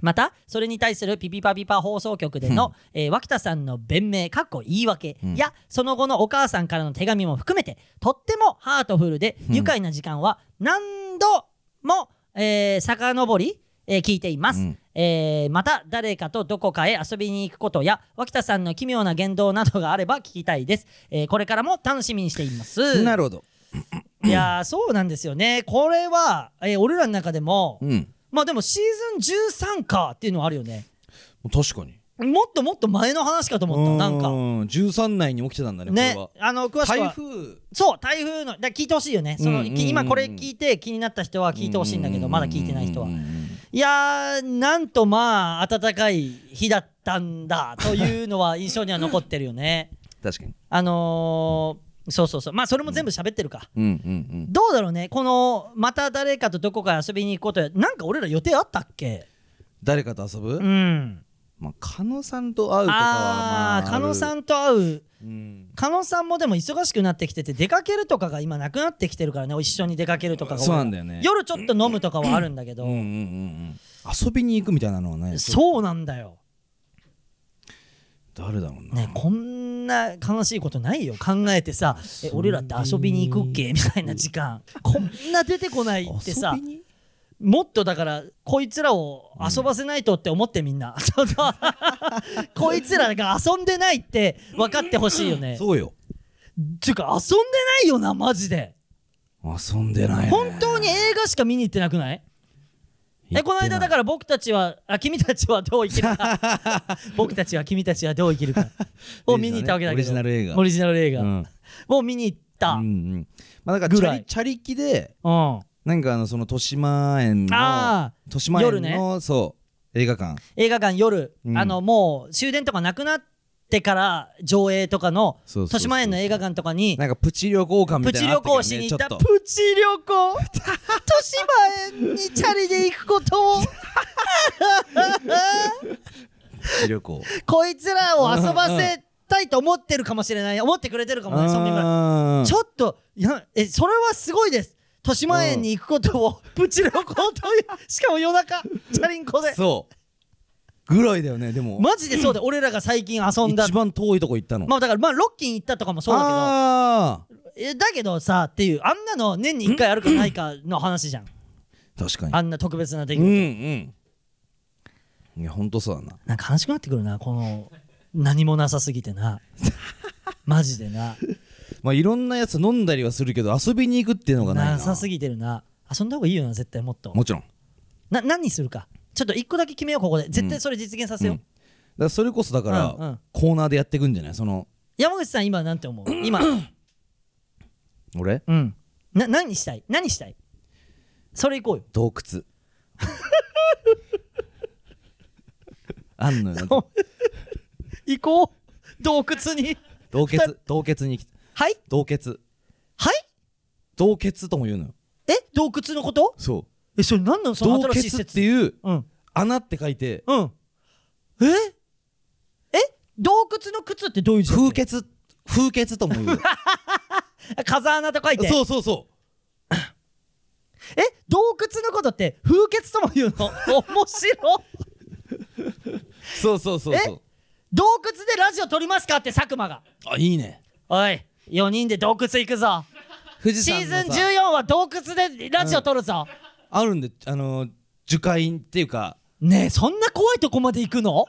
S1: またそれに対するピピパピパ放送局での、えー脇田さんの弁明かっこ言い訳
S2: うん。
S1: やその後のお母さんからの手紙も含めてとってもハートフルで愉快な時間は何度も、えー、遡り、えー聞いています、
S2: うん。
S1: えーまた誰かとどこかへ遊びに行くことや脇田さんの奇妙な言動などがあれば聞きたいです、えーこれからも楽しみにしています。
S2: なるほど。
S1: いやーそうなんですよね。これは、えー俺らの中でも、
S2: うん。
S1: まあでもシーズン13かっていうのはあるよね。
S2: 確かに。
S1: もっともっと前の話かと思ったなんか。
S2: うん13内に起きてたんだね
S1: ね。
S2: こ
S1: あの詳しくは。
S2: れは台風。
S1: そう台風のだ聞いてほしいよね。その、
S2: うんうんうん
S1: き今これ聞いて気になった人は聞いてほしいんだけどまだ聞いてない人は
S2: うんうんうん
S1: いやーなんとまあ暖かい日だったんだというのは印象には残ってるよね。
S2: 確かに。
S1: あのーそうそうそう。まあそれも全部喋ってるか、
S2: うんうんうん。
S1: どうだろうね。このまた誰かとどこか遊びに行くことやなんか俺ら予定あったっけ？
S2: 誰かと遊ぶ、
S1: うん。
S2: まあ加納さんと会うとかはまあ
S1: あー加納さ
S2: ん、
S1: んと会う。
S2: うん、
S1: 加納さんもでも忙しくなってきてて出かけるとかが今なくなってきてるからね。一緒に出かけるとかが。
S2: そうなんだよね。
S1: 夜ちょっと飲むとかはあるんだけど、
S2: うんうんうんうん。遊びに行くみたいなのはね
S1: そうなんだよ、
S2: 誰だろうな、
S1: ね、こんな悲しいことないよ。考えてさえ俺らって遊びに行くっけ？みたいな時間。こんな出てこないってさもっとだからこいつらを遊ばせないとって思ってみんな、ちょっとこいつらが遊んでないって分かってほしいよね。
S2: そうよ。
S1: っていうか遊んでないよなマジで。
S2: 遊んでないね。
S1: 本当に映画しか見に行ってなくない？えこの間だから僕たちはあ君たちはどう生きるか。僕たちは君たちはどう生きるか。を見に行ったわけだけど。
S2: オリジナル映画。
S1: オリジナル映画、
S2: うん。
S1: を見に行った、
S2: うん
S1: うん。
S2: うんまあだからチャリチャリ機で
S1: あ
S2: なんかあのその豊島園の
S1: あ
S2: 豊島園
S1: 夜ね。
S2: のそう映画館。
S1: 映画館夜、
S2: うん。
S1: あのもう終電とかなくなってから上映とかの
S2: そうそうそう
S1: 豊島園の映画館とかに
S2: なんかプチ旅行館み
S1: プチ旅
S2: た。いなのあ
S1: 行しに行った、
S2: ねちょっと
S1: プチ旅行。豊島園にチャリで行くことを。
S2: プチ旅行。
S1: こいつらを遊ばせたいと思ってるかもしれない。思ってくれてるかもねそんなぐらい
S2: あー
S1: ちょっといやえそれはすごいです豊島園に行くことをプチ旅行というしかも夜中チャリンコで。
S2: そう。ぐらいだよねでも。
S1: マジでそうで俺らが最近遊んだ。
S2: 一番遠いとこ行ったの。
S1: まあだからまあロッキン行ったとかもそうだ
S2: あ
S1: けど。えだけどさっていうあんなの年に1回あるかないかの話じゃん。
S2: ー確かに。
S1: あんな特別な出来
S2: うん
S1: 事、
S2: うん。いやほんとそうだな。
S1: なんか悲しくなってくるなこの何もなさすぎてな。マジでな
S2: まあいろんなやつ飲んだりはするけど遊びに行くっていうのがないな。
S1: なさすぎてるな。遊んだ方がいいよな絶対もっと。
S2: もちろん。
S1: な何にするか。ちょっと一個だけ決めようここで。絶対それ実現させよう、
S2: うん。だからそれこそだから、
S1: うんうん。
S2: コーナーでやっていくんじゃない？その
S1: 山口さん今なんて思う？今。
S2: 俺？
S1: うん。な何したい？何したい？それ行こうよ。
S2: 洞窟。あんのよ
S1: 行こう。洞窟に。
S2: 洞穴洞穴に
S1: はい？
S2: 洞穴
S1: はい？
S2: 洞窟とも言うのよ。
S1: え？洞窟のこと？
S2: そう。
S1: えそれ何なのその
S2: 洞窟っ
S1: 新しい説
S2: ていう
S1: うん。
S2: 穴って書いて。
S1: うん。え？え？洞窟の窟ってどういう字だっけ？
S2: 風穴風穴とも言う。
S1: 風穴と書いて。
S2: そうそうそ
S1: え？洞窟のことって風穴とも言うの？面白
S2: そうそうそうそう。
S1: 洞窟でラジオ撮りますかって佐久間が。
S2: あいいね。
S1: おい4人で洞窟行くぞ。
S2: 富士
S1: シーズン
S2: 山のさ
S1: 14は洞窟でラジオ撮るぞ、
S2: あるんであのー樹海っていうか。
S1: ねえそんな怖いとこまで行くの？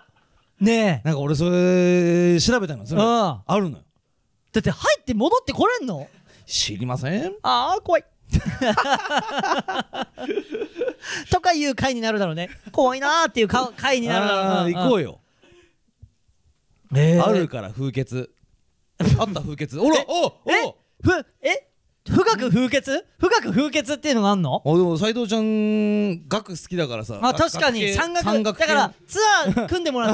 S1: ねえ。
S2: なんか俺それ調べたの。それ
S1: うん。
S2: あるのよ。
S1: だって入って戻ってこれんの？
S2: 知りません？
S1: ああ怖い。とかいう回になるだろうね。怖いなーっていうか回になるだろう
S2: あー行こう
S1: よ、
S2: よ
S1: えー。
S2: あるから風穴あった風穴。おらおお
S1: ふえ富岳風穴？富岳風穴っていうのがあんの？
S2: あでも斎藤ちゃん学好きだからさ。
S1: あ確かに。
S2: 系
S1: 山岳だからツアー組んでもら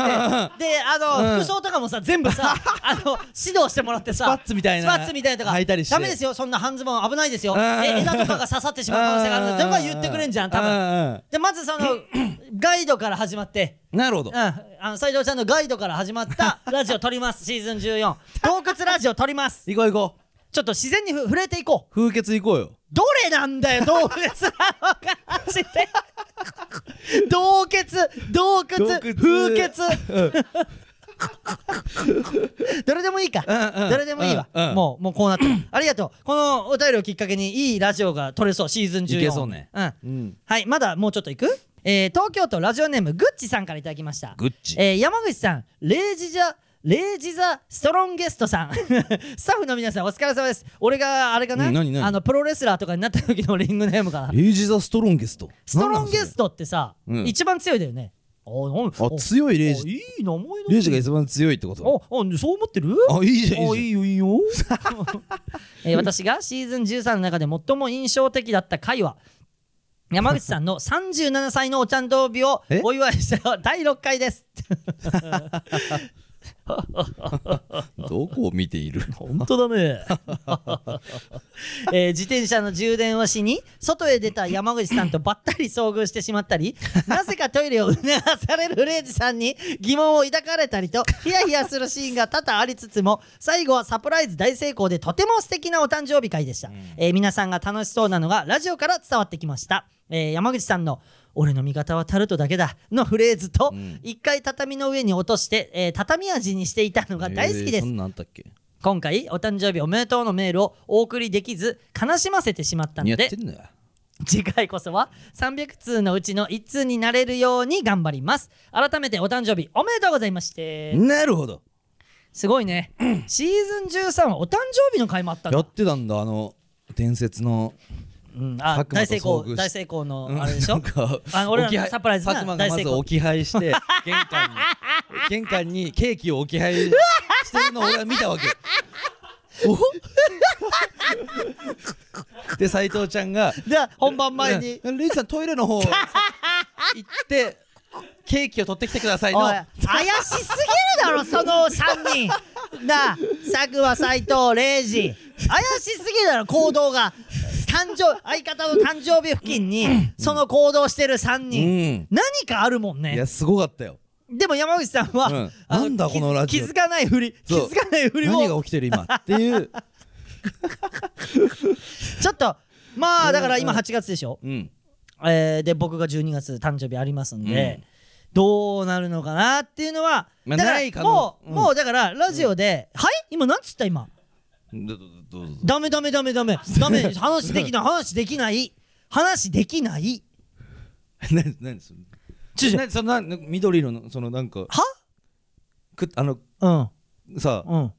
S1: って。であの、
S2: うん。
S1: 服装とかもさ全部さ あの指導してもらってさ
S2: スパッツみたいな。
S1: スパッツみたいなとか。
S2: 履いたりして。
S1: ダメですよそんな半ズボン危ないですよ。
S2: うん。
S1: え枝とかが刺さってしまう可能性があるのでとか言ってくれんじゃん多分。
S2: 分
S1: でまずその ガイドから始まって。
S2: なるほど。
S1: うん、あの斉藤ちゃんのガイドから始まったラジオ撮ります。シーズン14洞窟ラジオ撮ります。
S2: 行こう行こ
S1: ちょっと自然にふ触れていこう。
S2: う風穴行こうよ。
S1: どれなんだよ洞窟なのかマジで洞窟洞窟
S2: 洞窟。
S1: 風穴。どれでもいいか。
S2: うんうん。
S1: どれでもいいわ。
S2: うんうん。
S1: もうもうこうなってる。ありがとう。このお便りをきっかけにいいラジオが撮れそう。シーズン14
S2: いけそうね。
S1: うん。
S2: うん。
S1: はいまだもうちょっといく？えー東京都ラジオネームグッチさんからいただきました。
S2: グッチ。
S1: えー山口さん、レイジジャ、レイジザストロンゲストさん。スタッフの皆さんお疲れ様です。俺があれかな？あのプロレスラーとかになった時のリングネームかな。
S2: レイジ・ザ・ストロンゲスト。
S1: ストロンゲストってさ、
S2: うん。
S1: 一番強いだよね。おなん
S2: あ強いレイジ。
S1: おいい名前だね。
S2: レイジが一番強いってこと？
S1: ああそう思ってる？
S2: あいいじゃんいいじゃん。
S1: あいいよいいよ。えー私がシーズン13の中で最も印象的だった回は山口さんの37歳のお誕生日を
S2: え？
S1: お祝いした第6回です
S2: どこを見ている
S1: 本当だね、えー自転車の充電をしに外へ出た山口さんとばったり遭遇してしまったり なぜかトイレを促されるレイジさんに疑問を抱かれたりとヒヤヒヤするシーンが多々ありつつも最後はサプライズ大成功でとても素敵なお誕生日会でした、えー皆さんが楽しそうなのがラジオから伝わってきました、えー山口さんの「俺の味方はタルトだけだ」のフレーズと
S2: うん。
S1: 一回畳の上に落として、えー畳味にしていたのが大好きです、
S2: えー
S1: 今回お誕生日おめでとうのメールをお送りできず悲しませてしまったので
S2: やってんのよ
S1: 次回こそは300通のうちの1通になれるように頑張ります。改めてお誕生日おめでとうございまして。
S2: なるほど。
S1: すごいね。シーズン13はお誕生日の回もあったんだ、
S2: やってたんだあの伝説の
S1: うん、あ
S2: 佐久間と
S1: 大成功
S2: 遭遇し
S1: 大成功のあれでしょ？あ俺らのサプライズな
S2: 佐久間がまず
S1: 大成功。
S2: 置き配して玄関に 玄関にケーキを置き配してるのを俺は見たわけ。お？で斎藤ちゃんが
S1: で本番前に。
S2: うん。レイジさんトイレの方行ってケーキを取ってきてくださいの。
S1: おい怪しすぎるだろその3人。なあ佐久間斎藤レイジ。怪しすぎるだろ行動が誕生 相方の誕生日付近にその行動してる3
S2: う
S1: 人、
S2: ん。
S1: 何かあるもんね。
S2: いやすごかったよ。
S1: でも山口さんは、
S2: うん。なんだこのラジオ。
S1: 気づかないふり気づかないふりを。
S2: 何が起きてる今？っていう。
S1: ちょっとまあだから今8月でしょ、
S2: うん。
S1: えーで僕が12月誕生日ありますんで、どうなるのかなっていうのは、
S2: まあ
S1: だからもう、
S2: うん。
S1: もうだからラジオで、はい？今なんつった今？ダメダメダメダメ。ダメ。話できない。話できない。話できない。
S2: 何何それ？
S1: ちょ
S2: 何そのな緑色のそのなんか。
S1: は？
S2: くあの
S1: うん。
S2: さ
S1: うん。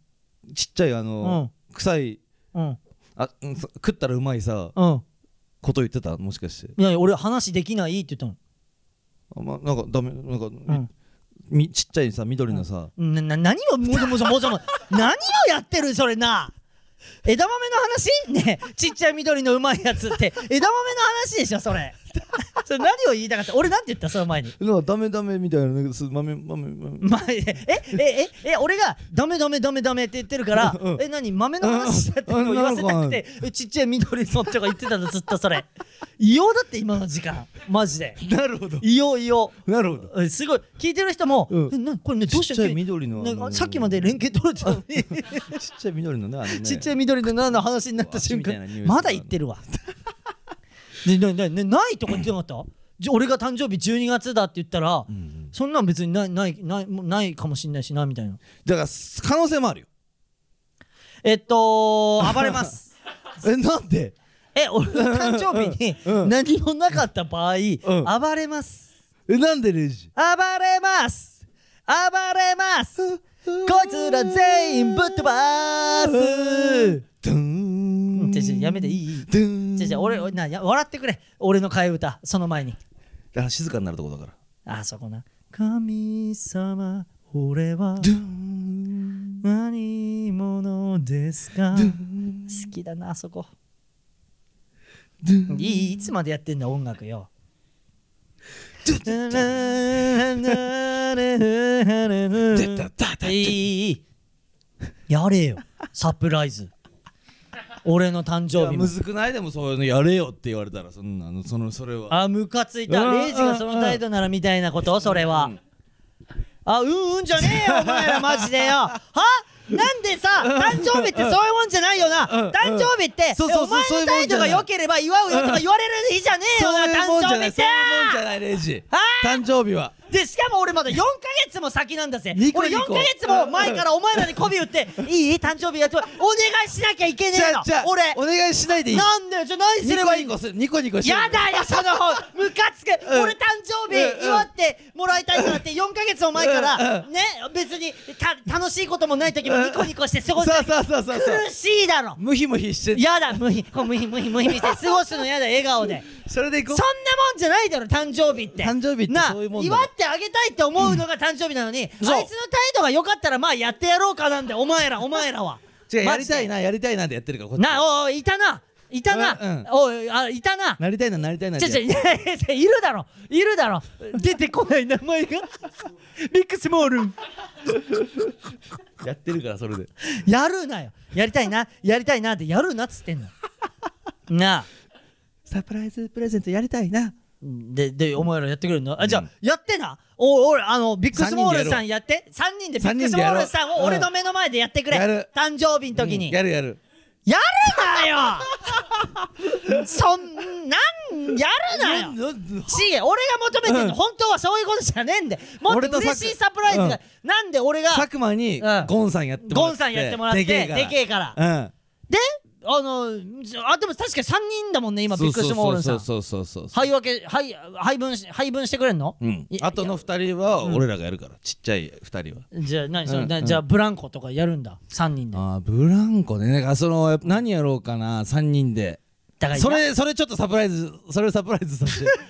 S2: ちっちゃいあの臭い。
S1: うん。
S2: あ食ったらうまいさ。
S1: うん。
S2: こと言ってた？もしかして。
S1: いや俺話できないって言った
S2: あまなんかダメなんか
S1: のうん。
S2: みちっちゃいさ緑のさ。
S1: なな何をもぞもぞもぞもぞ何をやってるそれな 枝豆の話？ねちっちゃい緑のうまいやつって。枝豆の話でしょそれ。それ何を言いたかった？俺なんて言った？その前に。
S2: なダメダメみたいななんかす豆豆豆。
S1: まえええええ俺がダメダメダメダメって言ってるから
S2: うん。
S1: え何？豆の話だって言わせたくてえちっちゃい緑のとか言ってたのずっとそれ。異様だって今の時間。マジで。
S2: なるほど。
S1: 異様異様。
S2: なるほど。
S1: えすごい。聞いてる人も、
S2: うん。
S1: えなこれねどうし
S2: ちっちゃい緑のあの
S1: さっきまで連携取れてたのに。
S2: ちっちゃい緑のねあのね。
S1: ちっちゃい緑の何の話になった瞬間。
S2: 足みたいな匂いする
S1: まだ言ってるわでなななないとか言ってなかった？俺が誕生日12月だって言ったら、そんなん別にないないないないかもしんないしなみたいな。
S2: だから可能性もあるよ。
S1: えっと暴れます。
S2: えなんで？
S1: え俺の誕生日に
S2: うん。
S1: 何もなかった場合、
S2: ん。
S1: 暴れます。
S2: えなんでレイジ？
S1: 暴れます。暴れます。こいつら全員ぶっ飛ばす。
S2: ドゥーン。
S1: やめていい？いい？じゃじゃ俺俺なや笑ってくれ。俺の替え歌その前に。
S2: だから静かになるとこだから。
S1: あそこな。神様俺は何者ですか？好きだなあそこ。いいいつまでやってんだ音楽よ。いいやれよサプライズ俺の誕
S2: い
S1: 生日も。
S2: やむずくない？でもそういうのやれよって言われたらそんなのそのそれは。
S1: あムカついた。
S2: うん
S1: レイジがその態度ならみたいなことそれは。あうん。うんじゃねえよお前らマジでよ。は？なんでさ誕生日ってそういうもんじゃないよな。
S2: うん
S1: 誕生日ってお前の態度が良ければ祝うよとか言われる日じゃねえよ
S2: な
S1: 誕生日って。
S2: そういうもんじゃないレイジ。
S1: は？
S2: 誕生日は
S1: でしかも俺まだ4ヶ月も先なんだぜ。俺4
S2: ニコニコ
S1: ヶ月も前からお前らに媚び打っていい誕生日やってお願いしなきゃいけねえの。
S2: じゃあ
S1: 俺
S2: お願いしないでいい？
S1: なんだよじゃあ何す
S2: ニ
S1: ればいい
S2: コニコするニコニコして
S1: やだよその方 ムカつく、
S2: うん。
S1: 俺誕生日祝ってもらいたいからって4ヶ月も前から、
S2: う
S1: ね別にた楽しいこともない時もニコニコして過ごす
S2: そうそうそうそうそう。
S1: 苦しいだろ。
S2: ムヒムヒして
S1: やだ無理無理無理無理して過ごすのやだ笑顔で。
S2: それでいこ
S1: そんなもんじゃないだろ誕生日って。
S2: 誕生日って
S1: な
S2: そういうもんだろ。
S1: 祝ってあげたいって思うのが誕生日なのに、あいつの
S2: そう
S1: 態度が良かったらまあやってやろうかなんだよお前らお前らは。
S2: う違うやり
S1: マジで。
S2: たいなやりたいなってやってるからこっち
S1: なおおいたな。いたな、
S2: うんうん。
S1: おいあいたな。
S2: なりたいななりたいなって
S1: ちょちょいやいやいやいるだろ。いるだろ。出てこない名前が。ビッグスモール
S2: やってるからそれで。
S1: やるなよ。やりたいなやりたいなってやるなっつってんの。なあ。
S2: サプライズプレゼントやりたいな
S1: ででお前らやってくれるの？あじゃあ、やってな。お俺あのビッグスモールさんやって。3人でビッグスモールさんを俺の目の前でやってくれ、誕生日の時に、
S2: うん。やるやる。
S1: やるなよ！そんなんやるなよ！ちげえ俺が求めてるの、
S2: うん。
S1: 本当はそういうことじゃねえんでもっ
S2: 俺と
S1: 嬉しいサプライズが、
S2: うん。
S1: なんで俺が
S2: 佐久間に
S1: うん。
S2: ゴンさんやってもらって。
S1: ゴンさんやってもらってでけえから。
S2: うん。
S1: であのあでも確かに3人だもんね今ビッグスモールさん。
S2: そうそうそうそう。
S1: 配分け配配分し配分してくれんの、
S2: うん。
S1: い
S2: あとの二人は俺らがやるから。ちっちゃい二人は。
S1: じゃあ何それ、
S2: うん
S1: なじゃあブランコとかやるんだ？3人で。
S2: あーブランコね。なんかその何やろうかな三人で。
S1: だから
S2: それそれちょっとサプライズそれをサプライズさせて。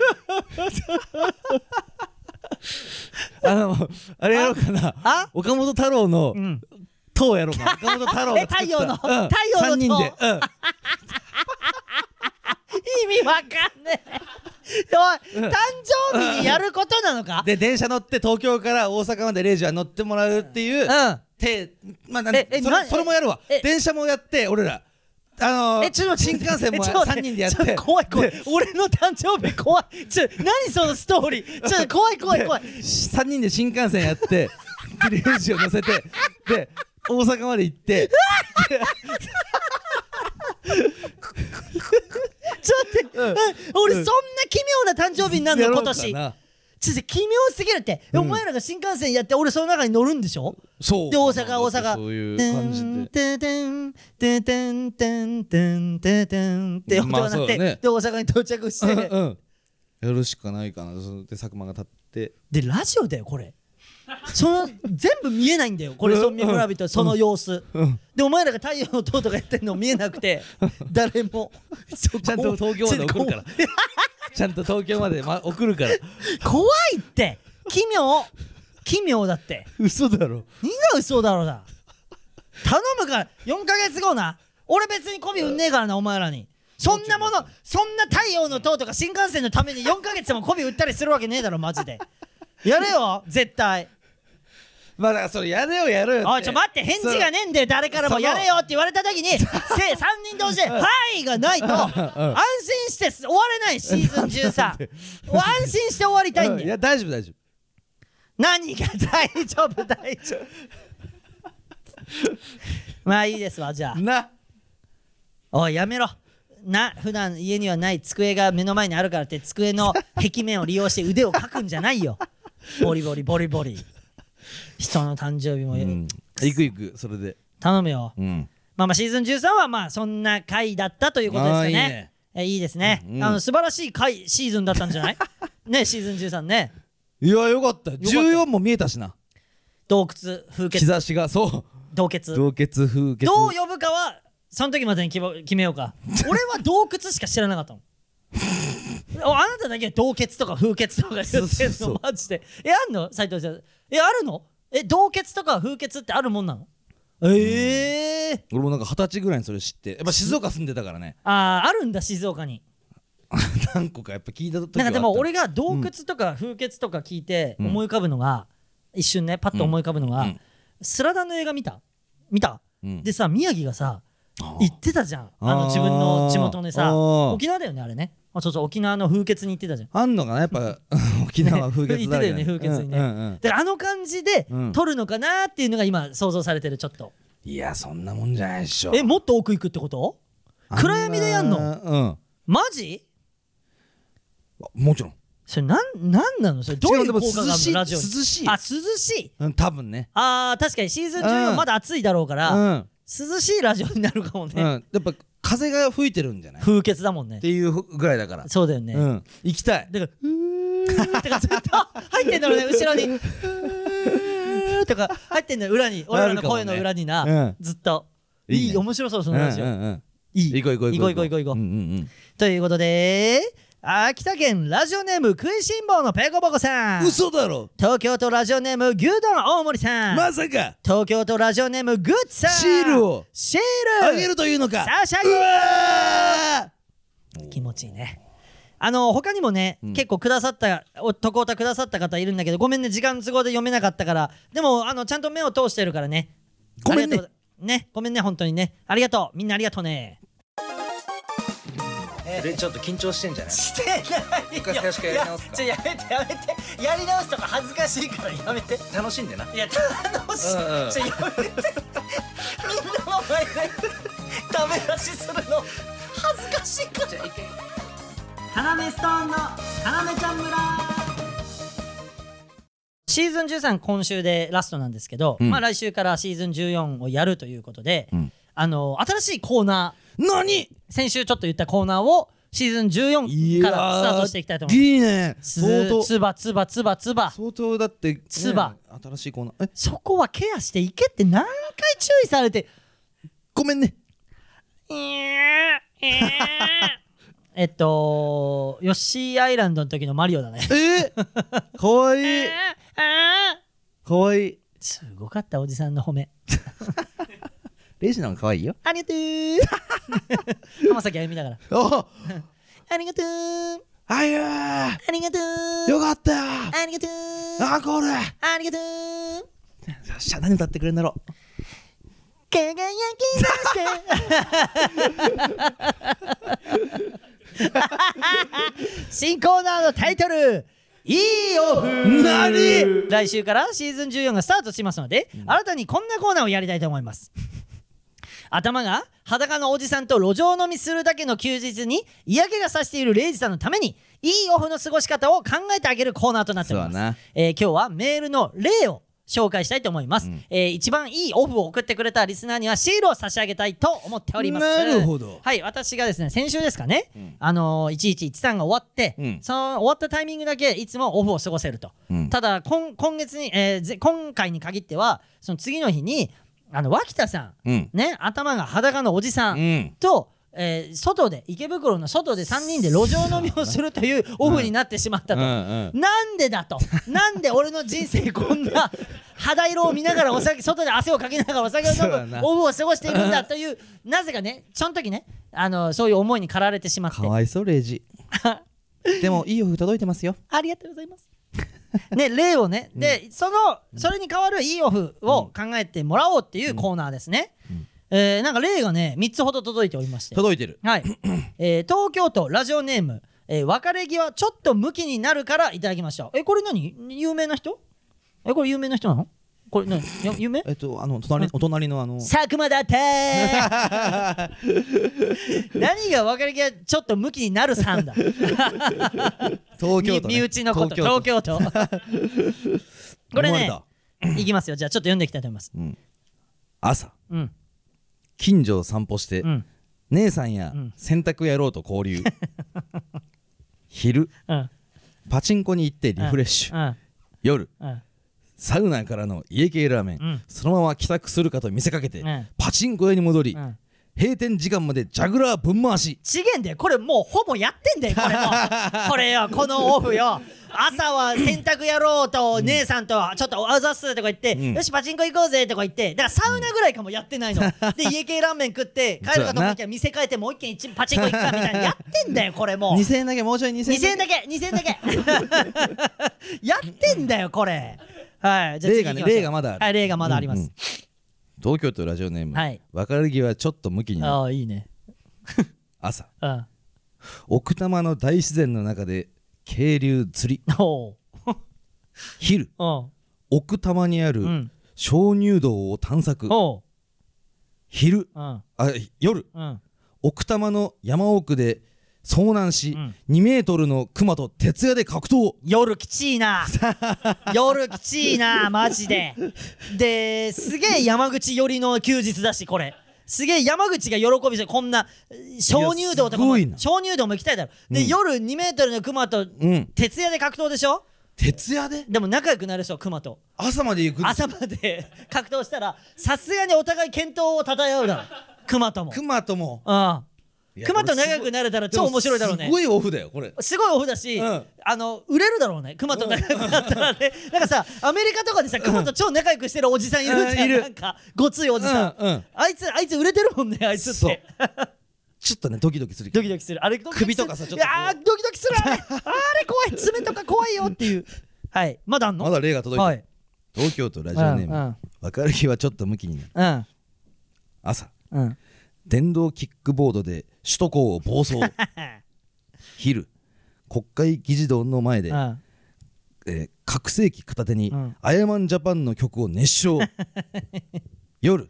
S2: あのあれやろうかな。
S1: あ
S2: 岡本太郎の
S1: うん
S2: 塔やろうか 岡本太郎が作った。
S1: え太陽の
S2: うん。
S1: 太陽の
S2: 人で。うん。
S1: 意味わかんねえ。おい誕生日にやることなのか？
S2: で電車乗って東京から大阪までレイジは乗ってもらうっていう
S1: うん。
S2: てまあなんそ
S1: ええな
S2: れそれもやるわ。
S1: え
S2: 電車もやって俺ら。あのー
S1: えちょっと
S2: 新幹線も
S1: えちょっと待
S2: 3人でやっ
S1: て。と怖い怖い。俺の誕生日怖い。ちょ何そのストーリー？ちょっと怖い怖い怖い。
S2: 3人で新幹線やってで レイジを乗せてで大阪まで行って。
S1: ちょっと俺そんな奇妙な誕生日になるの今年。ちょっと奇妙すぎるって、お前らが新幹線やって俺その中に乗るんでしょ？
S2: そう。
S1: で大阪大阪。
S2: そういう感じで。
S1: ててんててんてんてんててんって音が鳴って、で大阪に到着し
S2: うん
S1: て
S2: うん。やるしかないかな。で佐久間が立って。
S1: でラジオだよこれその全部見えないんだよ。これ
S2: うん
S1: 村民村人その様子。
S2: うん。
S1: でお前らが太陽の塔とかやってんの見えなくて誰も。
S2: ちゃんと東京まで送るから。ちゃんと東京まで、ま、送るから。
S1: 怖いって。奇妙。奇妙だって。
S2: 嘘だろ。
S1: 何が嘘だろうだ。頼むから4ヶ月後な。俺別に媚び売んねえからなお前らに。そんなものそんな太陽の塔とか新幹線のために4ヶ月も媚び売ったりするわけねえだろマジで。やれよ絶対
S2: まあだからそれやれよやるよ
S1: おいちょ待って返事がねえんだよ。誰からも
S2: その
S1: やれよって言われた時にせ3人同時で「はい」がないと安心して終われないシーズン13安心して終わりたいんだよ。
S2: いや大丈夫大丈
S1: 何が大丈夫大丈夫。まあいいですわじゃあ。
S2: 夫な。
S1: おいやめろ。な普段家にはない机が目の前にあるからって机の壁面を利用して腕をかくんじゃないよ。ボリボリボリボリ人の誕生日も、
S2: うん。行く行くそれで。
S1: 頼むよ。
S2: うん。
S1: まあまあシーズン13はまあそんな回だったということですかね。
S2: いいね。
S1: えいいですね、
S2: うん
S1: あの素晴らしい回シーズンだったんじゃない？ねシーズン13ね。
S2: いやよかった。
S1: た。
S2: 14も見えたしな。
S1: 洞窟風穴。
S2: 日差しがそう。
S1: 洞窟。
S2: 洞穴風穴。
S1: どう呼ぶかはその時までに決め決めようか。俺は洞窟しか知らなかったのお あなただけ洞窟とか風穴とか言ってんのマジで。えあんの？斉藤ちゃん。えあるの？え洞窟とか風穴ってあるもんなの？ええー、
S2: 俺もなんか二十歳ぐらいにそれ知って。やっぱ静岡住んでたからね。
S1: あーあるんだ静岡に。
S2: 何個かやっぱ聞いた時は
S1: なんかでも俺が洞窟とか風穴とか聞いて
S2: うん。
S1: 思い浮かぶのが、一瞬ねパッと思い浮かぶのが、
S2: うん。
S1: スラダンの映画見た？見た、
S2: うん。
S1: でさ宮城がさ
S2: あ
S1: 行ってたじゃん。あの自分の地元でさ沖縄だよねあれねあそうそう沖縄の風穴に行ってたじゃん。
S2: あんのかな？やっぱ沖縄風穴だらけ
S1: 言ってたよね風穴にね。
S2: うんうんうん。
S1: だからあの感じで
S2: うん。
S1: 撮るのかなっていうのが今想像されてるちょっと。
S2: いやそんなもんじゃないでしょ。
S1: えもっと奥行くってこと？暗闇でやんの？
S2: の
S1: マジ？
S2: うんもちろん。
S1: それなんなんなの？それどういう効果があるの？ラジオに。
S2: 涼しい。
S1: あ涼しい。
S2: うん多分ね。
S1: あー確かにシーズン
S2: う
S1: 14
S2: ん。
S1: まだ暑いだろうから、
S2: うん。
S1: 涼しいラジオになるかもね、
S2: うん。やっぱ風が吹いてるんじゃない？っ
S1: 風穴だもんね。
S2: ていうぐらいだから。
S1: そうだよね、
S2: うん。行きたい。
S1: だからうーってかずっと入ってんだろうね後ろにうーとか入ってんだよ裏に。俺らの声の裏にな、
S2: うん。
S1: ずっと。いい
S2: いいね
S1: 面白そうそのラジオ、
S2: うんうんうん
S1: いい。
S2: 行こう行こう
S1: 行こう行こう。行こう行こう
S2: う。んうん
S1: ということで秋田県ラジオネーム食いしん坊のペコボコさ
S2: うん。ん嘘だろ。
S1: 東京都ラジオネーム牛丼大森さん、
S2: まさか。
S1: 東京都ラジオネームグッツさん。
S2: シールを。
S1: シール。
S2: あげるというのか。
S1: 差し上
S2: う
S1: げ
S2: わ
S1: 気持ちいいね。あの他にもね、
S2: うん。
S1: 結構くださったおとこおたくださった方いるんだけどごめんね時間都合で読めなかったから。でもあのちゃんと目を通してるからね。
S2: ごめんね。
S1: ねごめんね本当にね。ありがとう。みんなありがとうね
S2: でちょっと緊張してんじゃない？
S1: してない
S2: 一回最初からやり直すか。
S1: ちょやめてやめて。やり直すとか恥ずかしいからやめて。
S2: 楽しんでな。い
S1: や楽しい、
S2: うんうん。
S1: ちょやめて。みんなの前でダメ出しするの。恥ずかしいから。カナメストーンのカナメちゃん村シーズン13今週でラストなんですけど、
S2: うん
S1: まあ来週からシーズン14をやるということで、
S2: うん
S1: あの新しいコーナ
S2: 何？
S1: ー先週ちょっと言ったコーナーをシーズン14からスタートしていきたいと思います。
S2: いいね。相当。
S1: つばつばつばつば。
S2: 相当だってね
S1: つば。
S2: 新しいコーナー。え？
S1: そこはケアしていけって何回注意されて。
S2: ごめんね。
S1: えっとヨッシーアイランドの時のマリオだね。
S2: え？ー、かわいい。かわいい。
S1: すごかったおじさんの褒め
S2: レイジの方がかわいいよ。
S1: ありがとう。浜崎あゆみだから。
S2: あ
S1: ありがとう。
S2: あゆー。
S1: ありがとう。
S2: よかったよ。
S1: ありがとう。
S2: アンコールよ
S1: ありがとう。
S2: っしゃ何歌ってくれるんだろう。
S1: 輝き出して。新コーナーのタイトル。いいオフ
S2: 何？
S1: 来週からシーズン14がスタートしますので、新たにこんなコーナーをやりたいと思います頭が裸のおじさんと路上飲みするだけの休日に嫌気がさしているレイジさんのためにいいオフの過ごし方を考えてあげるコーナーとなっております。えー今日はメールの例を紹介したいと思います、
S2: うん。
S1: えー一番いいオフを送ってくれたリスナーにはシールを差し上げたいと思っております。
S2: なるほど。
S1: はい私がですね先週ですかね、
S2: うん。
S1: あのー、1113が終わって、
S2: うん。
S1: その終わったタイミングだけいつもオフを過ごせると、
S2: うん。
S1: ただ今今月に、えーぜ今回に限ってはその次の日にあの脇田さん。
S2: うん。
S1: ね頭が裸のおじさん、
S2: うん。
S1: と、えー外で池袋の外で3人で路上飲みをするというオフになってしまったと、
S2: うん。うん。
S1: なんでだと。なんで俺の人生こんな肌色を見ながらお酒外で汗をかきながらお酒を飲むオフを過ごしているんだというなぜかねその時ねあのそういう思いに駆られてしまって。
S2: かわいそうレイジでもいいオフ届いてますよ。
S1: ありがとうございます。ね、例をね、で、その、それに代わるいいオフを考えてもらおうっていうコーナーですね。
S2: うん。
S1: えーなんか例がね、3つほど届いておりまして。
S2: 届いてる。
S1: はい。えー東京都ラジオネーム、えー別れ際ちょっと向きになるからいただきました。え、これ何？有名な人？え、これ有名な人なの？ここれなや夢？
S2: えっとあの隣お隣のあの。
S1: 佐久間だって！何が分かる気がちょっと向きになるさんだ。
S2: 東京都ね。
S1: み身内のこと東京都。これねいきますよ。じゃあちょっと読んでいきたいと思います。
S2: うん。朝。
S1: うん。
S2: 近所を散歩して
S1: うん。
S2: 姉さんや
S1: うん。
S2: 洗濯やろうと交流。昼。
S1: うん。
S2: パチンコに行ってリフレッシュ。
S1: うん。
S2: 夜。
S1: うん
S2: サウナからの家系ラーメン、
S1: うん。
S2: そのまま帰宅するかと見せかけて、
S1: うん
S2: パチンコ屋に戻り、
S1: うん。
S2: 閉店時間までジャグラーぶん回し。
S1: ちげんでこれもうほぼやってんだよこれも。う これよこのオフよ。朝は洗濯やろうと姉さんとちょっとあざっすとか言って、
S2: うん。
S1: よしパチンコ行こうぜとか言ってだからサウナぐらいかもやってないの、で家系ラーメン食って 帰るかと思いきや店変えてもう一軒一パチンコ行くかみたいなやってんだよこれも。う
S2: 2000円だけもうちょい2000
S1: 2000円だけ。2000円だけ。やってんだよこれはい。じゃ
S2: 例がね例がまだある。
S1: はい例がまだあります、
S2: うんうん。東京都ラジオネーム、
S1: はい。
S2: 別れ際ちょっと向きになる。
S1: ああいいね。
S2: 朝。
S1: うん。
S2: 奥多摩の大自然の中で渓流釣り。
S1: おう。
S2: 昼。
S1: お
S2: 奥多摩にある
S1: うん。
S2: 鍾乳洞を探索。
S1: おう。
S2: 昼。
S1: うん。
S2: あ夜。
S1: うん。
S2: 奥多摩の山奥で遭難し、
S1: うん。
S2: 2メートルの熊と徹夜で格闘。
S1: 夜きちいな。夜きちいなマジで。ですげえ山口寄りの休日だしこれ。すげえ山口が喜びしてこんな鍾乳洞とかも。鍾乳洞も行きたいだろ。で、
S2: うん。
S1: 夜2メートルの熊と
S2: うん。
S1: 徹夜で格闘でしょ？
S2: 徹夜で？
S1: でも仲良くなるでしょ熊と。
S2: 朝まで行く
S1: 朝まで 格闘したらさすがにお互い健闘をたたえ合うだろ。熊とも。
S2: 熊とも。
S1: うん熊と仲良くなれたら超面白いだろうね。
S2: すごいオフだよこれ。
S1: すごいオフだし、
S2: うん。
S1: あの売れるだろうね熊と仲良くなったらね、なんかさアメリカとかでさ熊と超仲良くしてるおじさんいるじゃん、
S2: うん
S1: なんかごついおじさん、
S2: うんうん。
S1: あいつあいつ売れてるもんねあいつっ
S2: そう。
S1: て
S2: ちょっとねドキドキする
S1: ドキドキする。あれ
S2: 首とかさちょっとこう。
S1: いやードキドキする。あれ怖い。爪とか怖いよっていう。はい。まだあんの？
S2: まだ例が届いてる。
S1: はい。
S2: 東京都ラジオネーム、
S1: うん
S2: 別れ際ちょっと向きになる。
S1: うん。
S2: 朝。
S1: うん。
S2: 電動キックボードで首都高を暴走。昼。国会議事堂の前で、
S1: うん。
S2: えー拡声器片手に、
S1: うん。
S2: アヤマンジャパンの曲を熱唱。夜。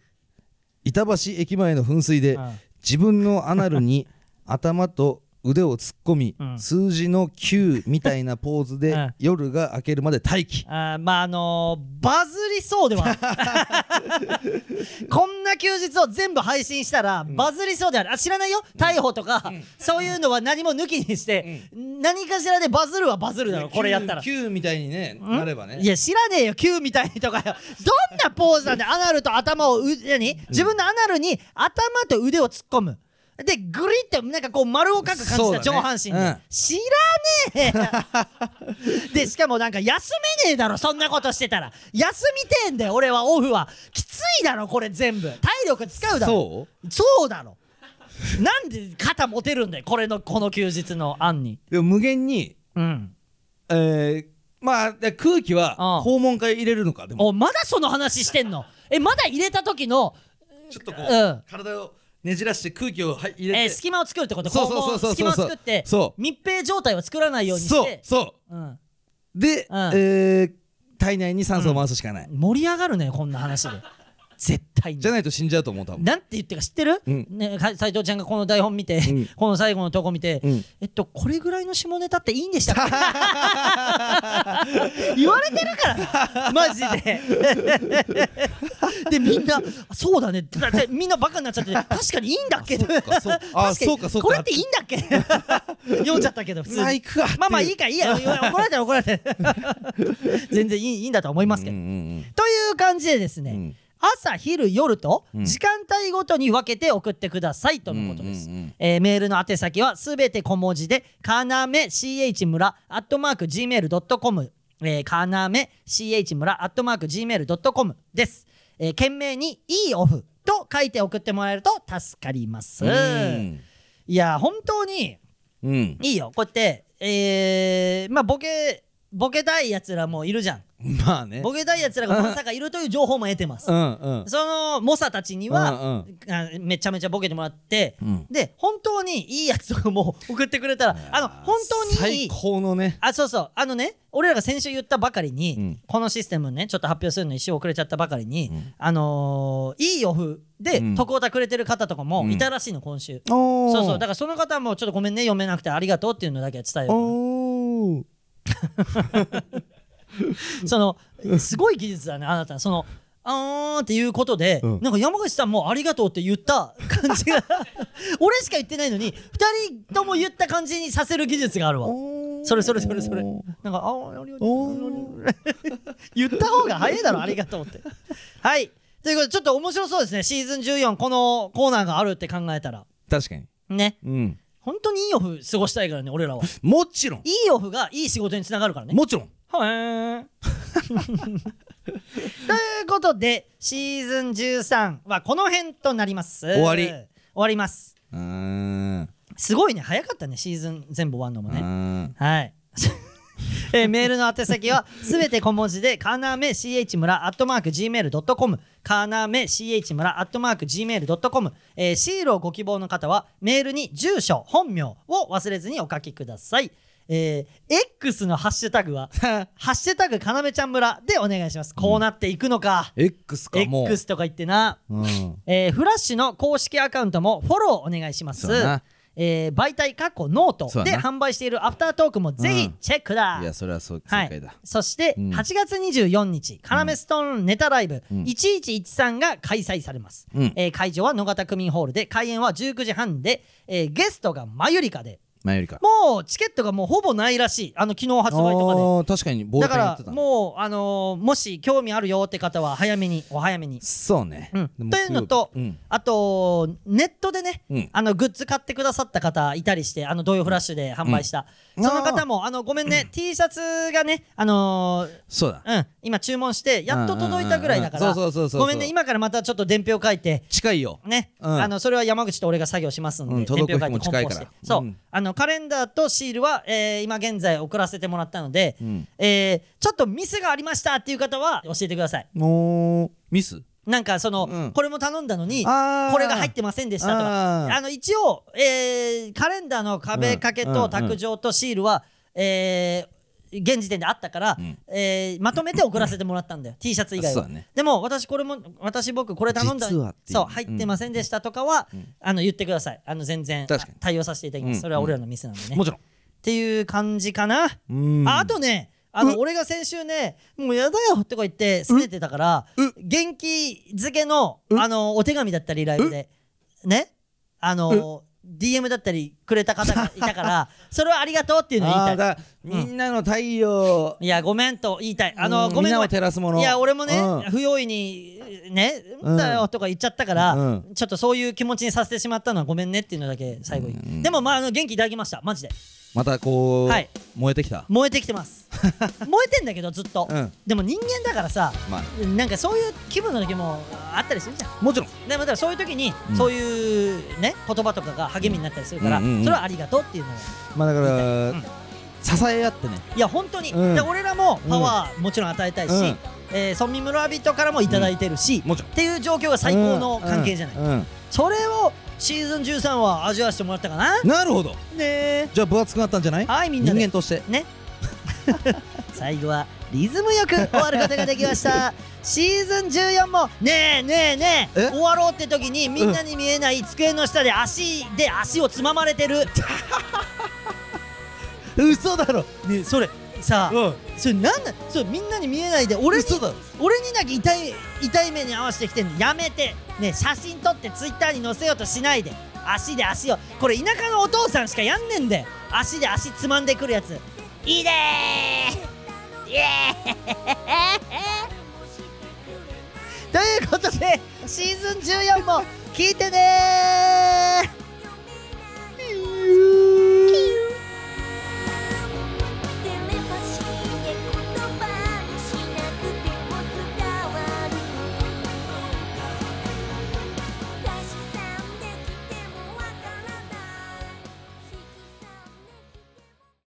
S2: 板橋駅前の噴水で、
S1: うん。
S2: 自分のアナルに頭と腕を突っ込み、
S1: うん。
S2: 数字の9みたいなポーズで、
S1: うん。
S2: 夜が明けるまで待機。
S1: あーまああのー、バズりそうでは。こんな休日を全部配信したらバズりそうであるあ知らないよ。逮捕とか、そういうのは何も抜きにして、何かしらでバズるはバズるだろこれやったら。
S2: 9みたいにねなればね。
S1: いや知らねえよ。Q みたいにとかよ。どんなポーズなんでアナルと頭をう何？自分のアナルに頭と腕を突っ込むでグリってなんかこう丸を描く感じだ、上半身で、
S2: うん。
S1: 知らねえでしかもなんか休めねえだろそんなことしてたら。休みてえんだよ俺はオフは。きついだろこれ全部。体力使うだろ。
S2: そう？
S1: そうだろ。なんで肩持てるんだよこれのこの休日の案に。
S2: でも無限に
S1: うん。
S2: えー、まあで空気は
S1: うん。
S2: 肛門会入れるのかでも。
S1: おまだその話してんの？えまだ入れた時の
S2: ちょっとこう、
S1: うん。
S2: 体をねじらして空気をはい入れて、
S1: えー隙間を作るってこと？
S2: そうそうそうそう
S1: 肛門隙間を作って
S2: そう。
S1: 密閉状態を作らないようにし
S2: そう
S1: て。
S2: そう。
S1: うん。
S2: で、
S1: うん。
S2: えー体内に酸素を回すしかない、
S1: 盛り上がるねこんな話で絶対に。
S2: じゃないと死んじゃうと思う多分。
S1: なんて言ってるか知ってる、
S2: うん。
S1: ね、か斉藤ちゃんがこの台本見て、
S2: うん。
S1: この最後のとこ見て、
S2: うん。
S1: えっとこれぐらいの下ネタっていいんでしたっけ？言われてるから。マジで。でみんなそうだね。だってみんなバカになっちゃって確かにいいんだっけ？
S2: あそうかそうか。
S1: これっていいんだっけ？読んじゃったけど普通に。
S2: まあ
S1: まあまあいいかいいや怒られたら怒られて 全然いいいいんだと思いますけど、
S2: うんうん。
S1: という感じでですね、
S2: うん
S1: 朝昼夜と
S2: うん。
S1: 時間帯ごとに分けて送ってくださいとのことです、えーメールの宛先はすべて小文字でかなめ CH 村アットマーク Gmail.com えーかなめ CH 村アットマーク Gmail.com です、えー、懸命にいいオフと書いて送ってもらえると助かります、
S2: うん。
S1: いや本当に
S2: うん。
S1: いいよ。こうやってえー、まあボケボケたいやつらもいるじゃん
S2: まあね。
S1: ボケたいやつらがまさかいるという情報も得てます。
S2: うんうん。
S1: その猛者たちには、
S2: うん
S1: あめちゃめちゃボケてもらって、
S2: うん。
S1: で本当にいいやつとかも送ってくれたらあの本当にい
S2: 最
S1: い
S2: 高のね。
S1: あそうそう。あのね俺らが先週言ったばかりに、
S2: うん。
S1: このシステムねちょっと発表するの一瞬遅れちゃったばかりに、
S2: ん。
S1: あのーいいオフで
S2: うん。
S1: 徳太くれてる方とかも
S2: うん。
S1: いたらしいの今週、
S2: お
S1: そうそう。だからその方はもうちょっとごめんね読めなくてありがとうっていうのだけは伝えよう そのすごい技術だねあなたそのあーっていうことで、
S2: うん。
S1: なんか山口さんもありがとうって言った感じが。俺しか言ってないのに2人とも言った感じにさせる技術があるわ。それそれそれそれ。なんかあーありがと
S2: お
S1: う
S2: ー。
S1: 言った方が早いだろありがとうって。はい。ということでちょっと面白そうですね。シーズン14このコーナーがあるって考えたら。
S2: 確かに。
S1: ね。
S2: うん。
S1: 本当にいいオフ過ごしたいからね俺らは。
S2: もちろん。
S1: いいオフがいい仕事につながるからね。
S2: もちろん
S1: はい。ということでシーズン13はこの辺となります。
S2: 終わり。
S1: 終わります。
S2: うーん。
S1: すごいね。早かったねシーズン全部終わんのも
S2: う
S1: ね
S2: ん。
S1: はい。えーメールの宛先はすべて小文字でかなめ CH 村アットマーク Gmail.com かなめ CH 村アットマーク Gmail.com、えー、シールをご希望の方はメールに住所本名を忘れずにお書きくださいえー、X のハッシュタグは ハッシュタグかなめちゃん村でお願いします、こうなっていくのか。
S2: X かもう。
S1: X とか言ってな。
S2: うん。
S1: えーフラッシュの公式アカウントもフォローお願いします。えー媒体過去ノートで販売しているアフタートークもぜひチェックだ。
S2: いやそれはそう
S1: はい
S2: 正解だ、
S1: そして
S2: うん。
S1: 8月24日、カナメストーンネタライブ
S2: うん。
S1: 1113が開催されます、
S2: うん。
S1: えー会場は野方区民ホールで開演は19時半で、えーゲストがマユリカで
S2: 前よりか。
S1: もうチケットがもうほぼないらしい。あの昨日発売とかで。
S2: 確かにボー
S1: だから
S2: ルペンやってた
S1: もう、あのーもし興味あるよって方は早めにお早めに。
S2: そうね、
S1: うん。
S2: でも
S1: というのと
S2: うん。
S1: あとネットでね、
S2: うん。
S1: あのグッズ買ってくださった方いたりしてあの土曜フラッシュで販売した、
S2: うん
S1: その方もあのごめんね、T シャツがねあの
S2: そうだ。
S1: ーうん今注文してやっと届いたぐらいだから
S2: うんうんうんそうそうそうそう
S1: ごめんね今からまたちょっと伝票書いて
S2: 近いよ。
S1: ね、
S2: うん。
S1: あのそれは山口と俺が作業しますんで、
S2: うん届く日も近いから。
S1: そう、
S2: うん。
S1: あのカレンダーとシールは、えー今現在送らせてもらったので、
S2: うん。
S1: えーちょっとミスがありましたっていう方は教えてください。
S2: もうミス？
S1: なんかその、
S2: うん。
S1: これも頼んだのにこれが入ってませんでしたとか。
S2: あ
S1: の一応、えーカレンダーの壁掛けと
S2: うん。うん。
S1: 卓上とシールは、えー現時点であったから、
S2: うん。
S1: えーまとめて送らせてもらったんだよ。T シャツ以外は、
S2: ね。
S1: でも私これも私僕これ頼んだそう入ってませんでしたとかは、あの言ってください。あの全然対応させていただきます、
S2: うん。
S1: それは俺らのミスなんでね、っ
S2: もちろん。
S1: ていう感じかな、
S2: うん。
S1: ああとねあの俺が先週ねもうやだよとか言って拗ねてたから元気づけのあのお手紙だったりライブで。ね。あの DM だったりくれた方がいたから それはありがとうっていうのを言いたい。
S2: だみんなの太陽。
S1: いやごめんと言いたい。あの
S2: うん
S1: ごめんいや俺もね
S2: うん。
S1: 不用意にねだよとか言っちゃったから、
S2: うん。
S1: ちょっとそういう気持ちにさせてしまったのはごめんねっていうのだけ最後に、
S2: う。ん。
S1: でもまああの元気いただきました。マジで。
S2: またこう、
S1: はい。
S2: 燃えてきた。
S1: 燃えてきてます。燃えてんだけどずっと、
S2: うん。
S1: でも人間だからさ
S2: まあ。
S1: なんかそういう気分の時もあったりするじゃん。
S2: もちろん。
S1: でもだからそういう時に、
S2: うん。
S1: そういうね言葉とかが励みになったりするから、
S2: うんうんうん
S1: それはありがとうっていうのを。
S2: まあだから、
S1: うん。
S2: 支え合ってね。
S1: いや本当に、
S2: うん。
S1: で俺らもパワーもちろん与えたいし、
S2: うん。
S1: えー村民村人からもいただいてるし、
S2: もちろん。
S1: っていう状況が最高の関係じゃない、それをシーズン13は味わわせてもらったかな？
S2: なるほど。
S1: ね。え
S2: じゃあ分厚くなったんじゃない？
S1: はいみんなで。
S2: 人間として。
S1: ね。最後はリズムよく終わることができました。シーズン14もねえねえねえ
S2: え？
S1: 終わろうって時にみんなに見えない机の下で足で足をつままれてる。
S2: 嘘だろ。
S1: ねえそれさあ
S2: うん。
S1: それなんだ？それみんなに見えないで俺に
S2: 嘘だろ。
S1: 俺にだけ痛い痛い目に合わせてきてんの。やめて。ねえ写真撮ってツイッターに載せようとしないで。足で足を。これ田舎のお父さんしかやんねんで。足で足つまんでくるやつ。いいでー ということでシーズン14も聞いてね